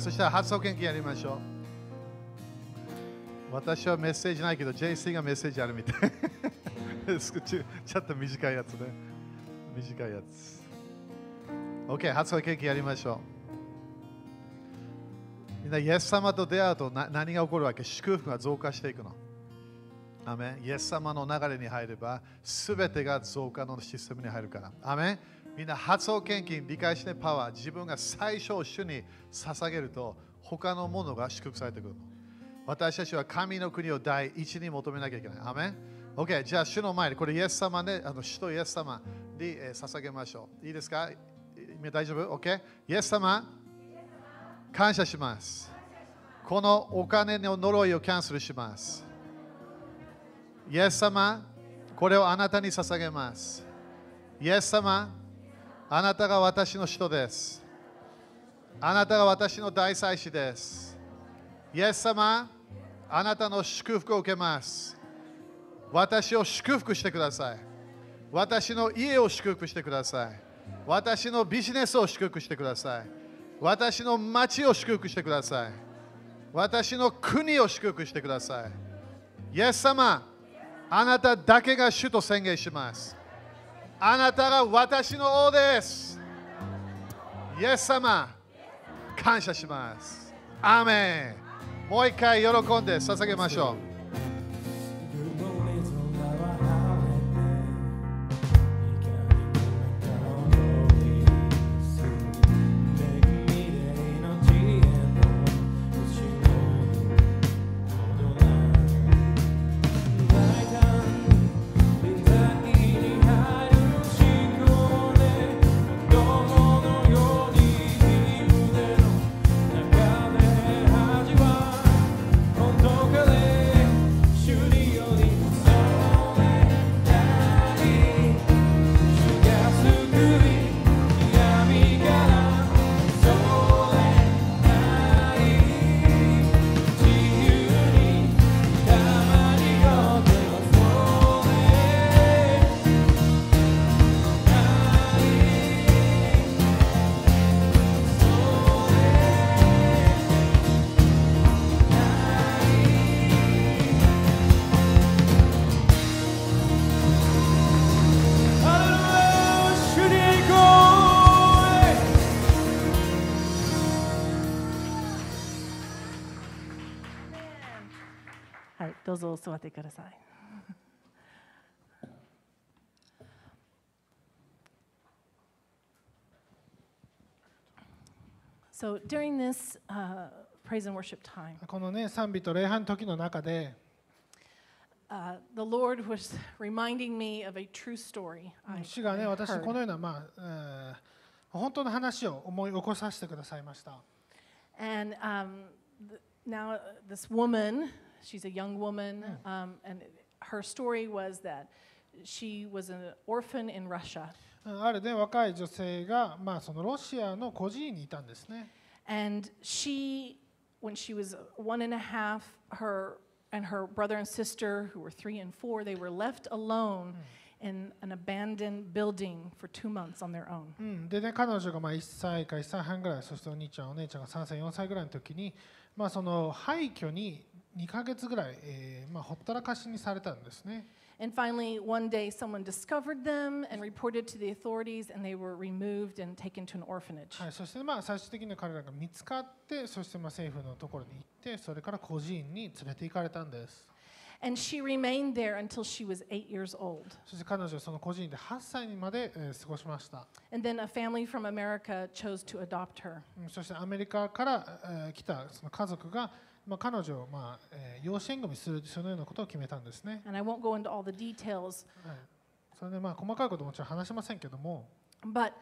そしたら発音研究やりましょう。私はメッセージないけど、JC がメッセージあるみたい。ちょっと短いやつね。短いやつ。OK、発音研究やりましょう。みんな、イエス様と出会うと何が起こるわけ？祝福が増加していくの。アメンイエス様の流れに入れば、すべてが増加のシステムに入るから。アメンみんな発音献金理解してパワー、自分が最初主に捧げると、他のものが祝福されてくる。私たちは神の国を第一に求めなきゃいけない。アメン ?OK、じゃあ主の前に、これイエス様ね、あの主とイエス様に、え捧げましょう。いいですか？大丈夫 ?OK? イエス様、感謝します。このお金の呪いをキャンセルします。イエス様、これをあなたに捧げます。イエス様、あなたが私の人です。あなたが私の大祭司です。イエス様、あなたの祝福を受けます。私を祝福してください。私の家を祝福してください。私のビジネスを祝福してください。私の町を祝福してください。私の国を祝福してください。イエス様、あなただけが主と宣言します。あなたが私の王です。イエス様感謝します。アーメン。もう一回喜んで捧げましょう。座ってください。So during this uh, praise and worship time, このね賛美と礼拝の時の中で uh, the Lord was reminding me of a true story. I, 主がね私 heard. このようなまあ、えー本当の話を思い起こさせてくださいました。And um, now, uh, this woman, she's a young woman, um, and her story was that she was an orphan in Russia. うんあるね若い女性がまあそのロシアの孤児院にいたんですね。 And she, when she was one and a half, her and her brother and sister, who were three and four, they were left alone in an abandoned building for two months on their own. うん、でね彼女がまあ1歳か1歳半ぐらいそしてお兄ちゃんお姉ちゃんが3歳4歳ぐらいの時にまあその廃墟に 2ヶ月ぐらい、えーまあ、ほったらかしにされたんですね。And finally, one day, someone discovered them and reported to the authorities, and they were removed and taken to an orphanage. はい、そしてまあ最終的に彼らが見つかってそしてまあ政府のところに行ってそれから孤児院に連れて行かれたんです。And she remained there until she was eight years old. そして彼女はその孤児院で8歳にまで、えー過ごしました、And then a family from America chose to adopt her. うんそしてアメリカから、えー来たその家族が、まあ、彼女を、まあえー養子縁組するそのようなことを決めたんですね、And I won't go into all the details, はい、それでまあ細かいことももちろん話しませんけども but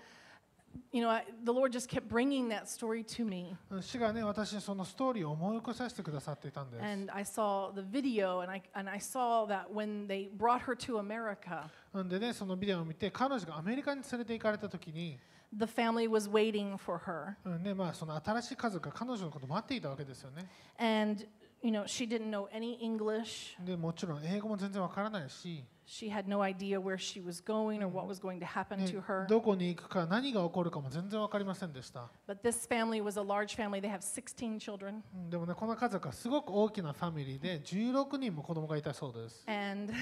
you know, I, the Lord just kept bringing that story to me. うん主がね私にそのストーリーを思い起こさせてくださっていたんです、And I saw the video, and I, and I saw that when they brought her to America, うんでねそのビデオを見て彼女がアメリカに連れて行かれた時に、the family was waiting for her. うんねまあ、その新しい家族が彼女のことを待っていたわけですよね And, you know, she didn't know any English. でもちろん英語も全然わからないし、She had no idea where she was going or what was going to happen ね to her. どこに行くか何が起こるかも全然わかりませんでした、But this family was a large family. They have 16 children. うんでもねこの家族はすごく大きなファミリーで16人も子供がいたそうです And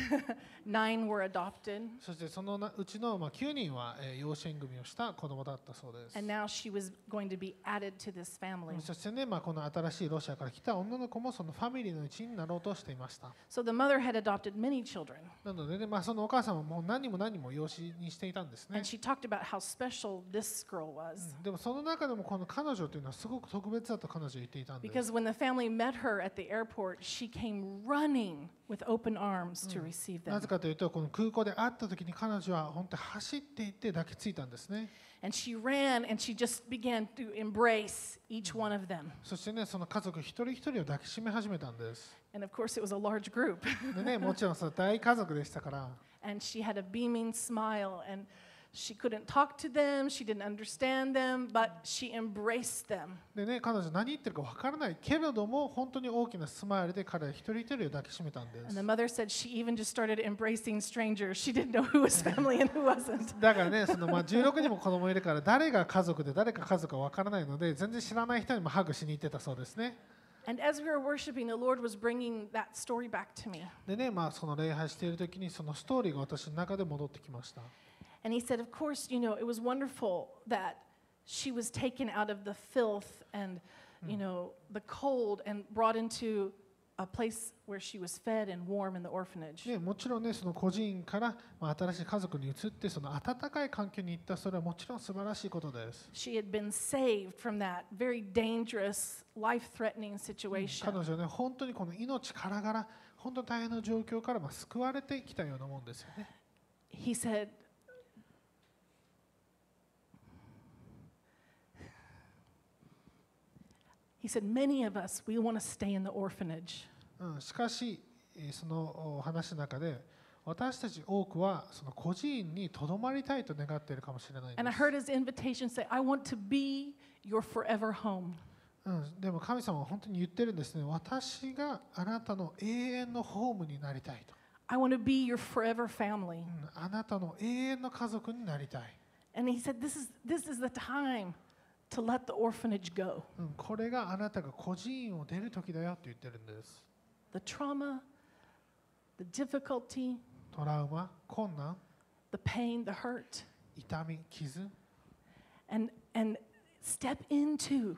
nine were adopted. そしてそのなうちのまあ9人は、えー養子縁組をした子供だったそうです。And now she was going to be added to this family. そしてね、まあ、この新しいロシアから来た女の子もそのファミリーの一員になろうとしていました。So the mother had adopted many children. なのででまあそのお母さんはもう何も何も養子にしていたんですね。でもその中でもこの彼女というのはすごく特別だと彼女は言っていたんです。なぜかというとこの空港で会った時に彼女は本当に走っていって抱きついたんですね。そしてねその家族一人一人を抱きしめ始めたんです。And of course, it was a large group. でね、もちろんその大家族でしたから。and she had a beaming smile and she couldn't talk to them, she didn't understand them, but she embraced them. でね、彼女何言ってるかわからないけれども、本当に大きなスマイルで彼は一人一人を抱きしめたんで And す the。mother said she even just started embracing strangers. She didn't know who was family and who wasn't. だからね、そのまあ16人も子供いるから、誰が家族で誰が家族かわからないので、全然知らない人にもハグしに行ってたそうですね。And as we were worshiping, the Lord was bringing that story back to me. でね、まあその礼拝している時にそのストーリーが私の中で戻ってきました。 And he said, Of course, you know, it was wonderful that she was taken out of the filth and, you know, the cold and brought into もちろんね、その個人から、まあ、新しい家族に移って、その温かい環境に行った、それはもちろん素晴らしいことです。彼女ね、本当にこの命からがら、本当大変な状況から、まあ、救われてきたようなもんです。He said, Many of us, we want to stay in the orphanage. うん、しかしえーそのお話の中で私たち多くはその孤児院にとどまりたいと願っているかもしれないん And I です。 heard his invitation say, I want to be your forever home. うん、でも神様は本当に言ってるんですね。私があなたの永遠のホームになりたいと。 I want to be your forever family. うん、あなたの永遠の家族になりたい。 And he said, This is, this is the time To let the orphanage go. うん、これがあなたが孤児院を出る時だよと言ってるんです。The trauma, the difficulty, トラウマ、困難、the pain, the hurt, 痛み、傷、and, and step into,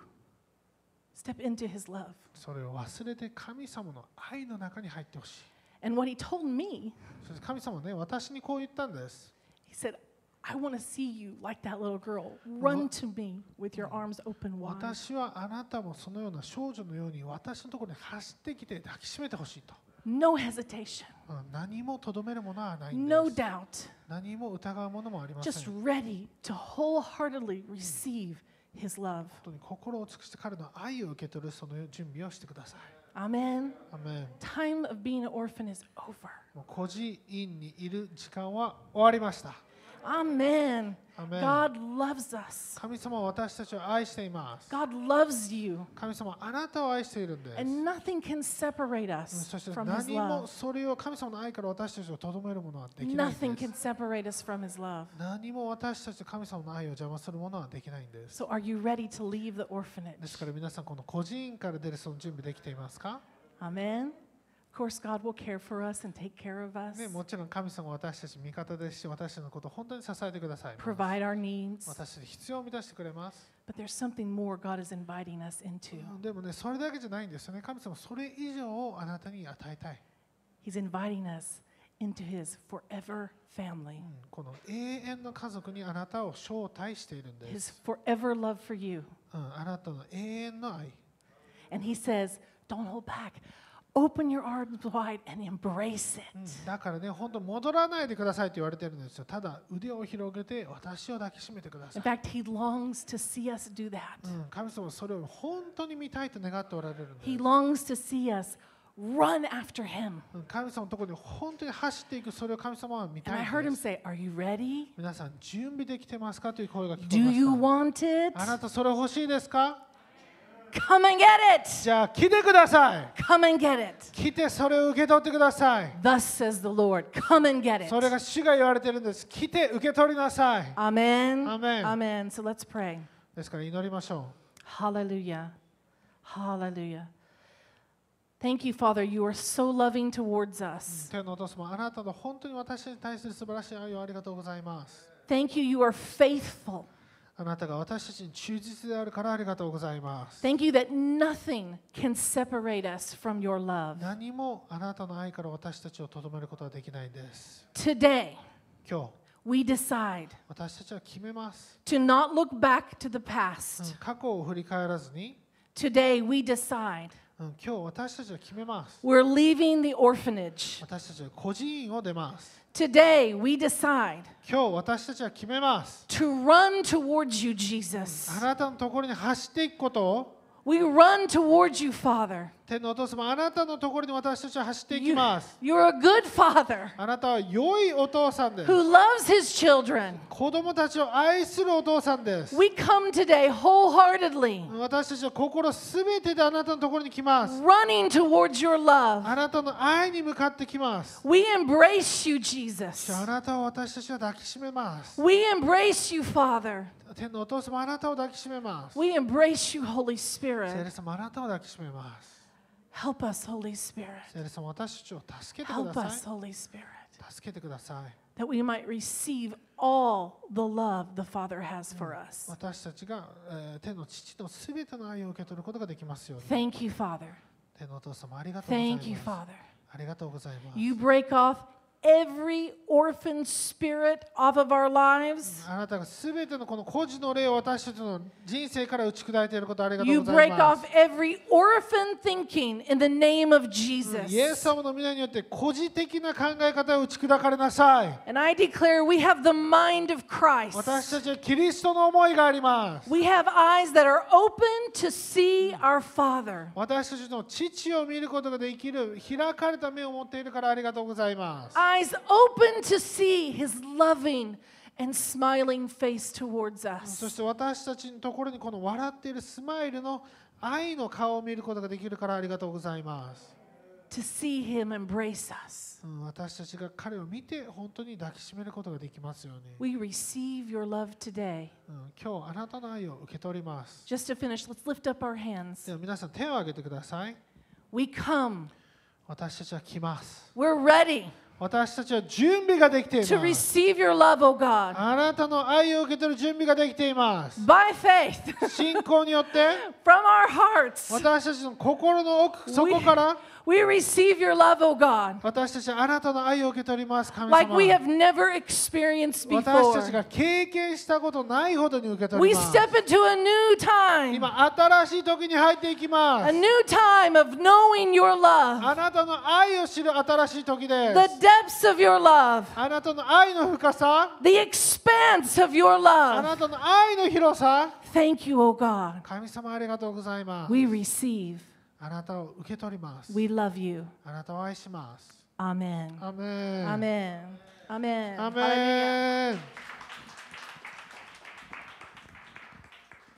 step into his love. それを忘れて神様の愛の中に入ってほしい。And what he told me, そして神様はね、私にこう言ったんです。he said, I want to see you like that little girl. Run to me with your arms open wide. 私はあなたもそのような少女のように私のところに走ってきて抱きしめてほしいと。No hesitation, うん何もとどめるものはないんで no す。doubt, 何も疑うものもありません。just 本 ready to wholeheartedly receive his love. 当に心を尽くして彼の愛を受け取るその準備をしてください。Amen. アメン Time of being an orphan is over. 孤児院にいる時間は終わりました。Amen. Amen. God loves us. 神様は私たちを愛しています。God loves you. 神様はあなたを愛しているんです。And nothing can separate うん us そして from his 何も.それを神様の愛から私たちをとどめるものはできないん Nothing で can す。separate us from his love. 何も私たちと神様の愛を邪魔するものはできないんです。So are you ready to leave the で orphanage? すから皆さんこの孤児院から出るその準備できていますか Amen. もちろん神様は私たち味方ですし、私たちのことを本当に支えてください。私たちの必要を満たしてくれます。でもね、それだけじゃないんですよね。神様、それ以上をあなたに与えたい。He's inviting us into his forever family. この永遠の家族にあなたを招待しているんです。His forever love for you. あなたの永遠の愛。And he says, don't hold back. Open your arms wide and embrace it. だからね、本当戻らないでくださいと言われてるんですよ。ただ腕を広げて私を抱きしめてくださ In い。fact, he longs to see us do that. うん、神様はそれを本当に見たいと願っておられるんです He。longs to see us run after him. うん神様のところに本当に走っていくそれを神様は見 And た I い heard ん him say, Are you ready? 皆さん準備できてますか？という声が聞こ Do え you まし want た。あな it? たそれ欲しいですか？Come and get it. じゃあ来てください。Come and get it. 来てそれを受け取ってください。Thus says the Lord. Come and get それ it. が主が言われてるんです。来て受け取りなさい。Amen. Amen. Amen. So let's pray. ですから祈りましょ Hallelujah. Hallelujah. Thank you, Father. You are so loving towards う。us. 天のお父様、あなたの本当に私に対する素晴らしい愛をありがとうございます。Thank you. You are faithful. あなたが私たちに忠実であるからありがとうございます。Thank you that nothing can separate us from your love. 何もあなたの愛から私たちをとどめることはできないんです。Today, 今日、we decide 私たちは決めます。to not look back to the うん past. 過去を振り返らずに、Today, we decide うん今日私たちは決めます。we're leaving the orphanage. 私たちは孤児院を出ます。Today, we decide 今日私たちは決めます。 to run towards you, Jesus. あなたのところに走っていくことを We run towards you, Father. 天のお父様あなたのところに私たちは走っていきます。you're a good Father あなたは良いお父さんです who。loves his children. 子供たちを愛するお父さんです。We come today wholeheartedly, 私たちは心すべてであなたのところに来ます。running towards your love. あなたの愛に向かってきます。We embrace you, Jesus. あなたを私たちは抱きしめます。We embrace you, Father. 天のお父様あなたを抱きしめます。We embrace you, Holy 聖 Spirit. 霊様あなたを抱きしめます。Help us, Holy Spirit. 聖霊様私たちを助けてく Help だ us, さい。 Holy Spirit. 助けてください that we might receive all the love the Father has for us. 私たちが、えー天の父のすべての愛を受け取ることができますように Thank you, Father. 天のお父様ありがとうございま Thank you, す Father. ありがとうございます You break off every orphan spirit off of our lives. あなたがすべてのこの孤児の霊を私たちの人生から打ち砕いていることありがとう You ござい break ま off す。every orphan thinking in the name of Jesus. イエス様の皆によって孤児的な考え方を打ち砕かれなさい。And I declare we have the mind of Christ. 私たちはキリストの思いがあります。We have eyes that are open to see our Father. 私たちの父を見ることができる開かれた目を持っているからありがとうございます。Eyes open to see His loving and smiling face towards そ us. して私たちのところにこの笑っているスマイルの愛の顔を見ることができるからありがとうございます。To see Him embrace us. うん私たちが彼を見て本当に抱きしめることができますように。We receive your love today. うん今日あなたの愛を受け取ります。Just to finish, let's lift up our hands. では皆さん手を挙げてください。We come. 私たちは来ます。We're ready 私たちは準備ができています to。receive your love, O God, あなたの愛を受け取る準備ができています。by faith 信仰によって from our hearts. 私たちの心の奥底から We receive your love, O God, 私たちはあなたの愛を受け取ります。神 like 様 we have never experienced 私たち before. が経験したことないほどに受け取 We ります。 step into a new time, 今、新しい時に入っていきま a す。 new time of knowing your love, あなたの愛を知る新しい時で the す。 depths of your love, あなたの愛の深さ、 the expanse of your あ love. なたの愛の広さ。 Thank you, O God. 神様ありがとうございます。 We receive. あなたを受け取ります。We love you. あなたを愛します。アメン。アメン。アメン。アメン。アメン。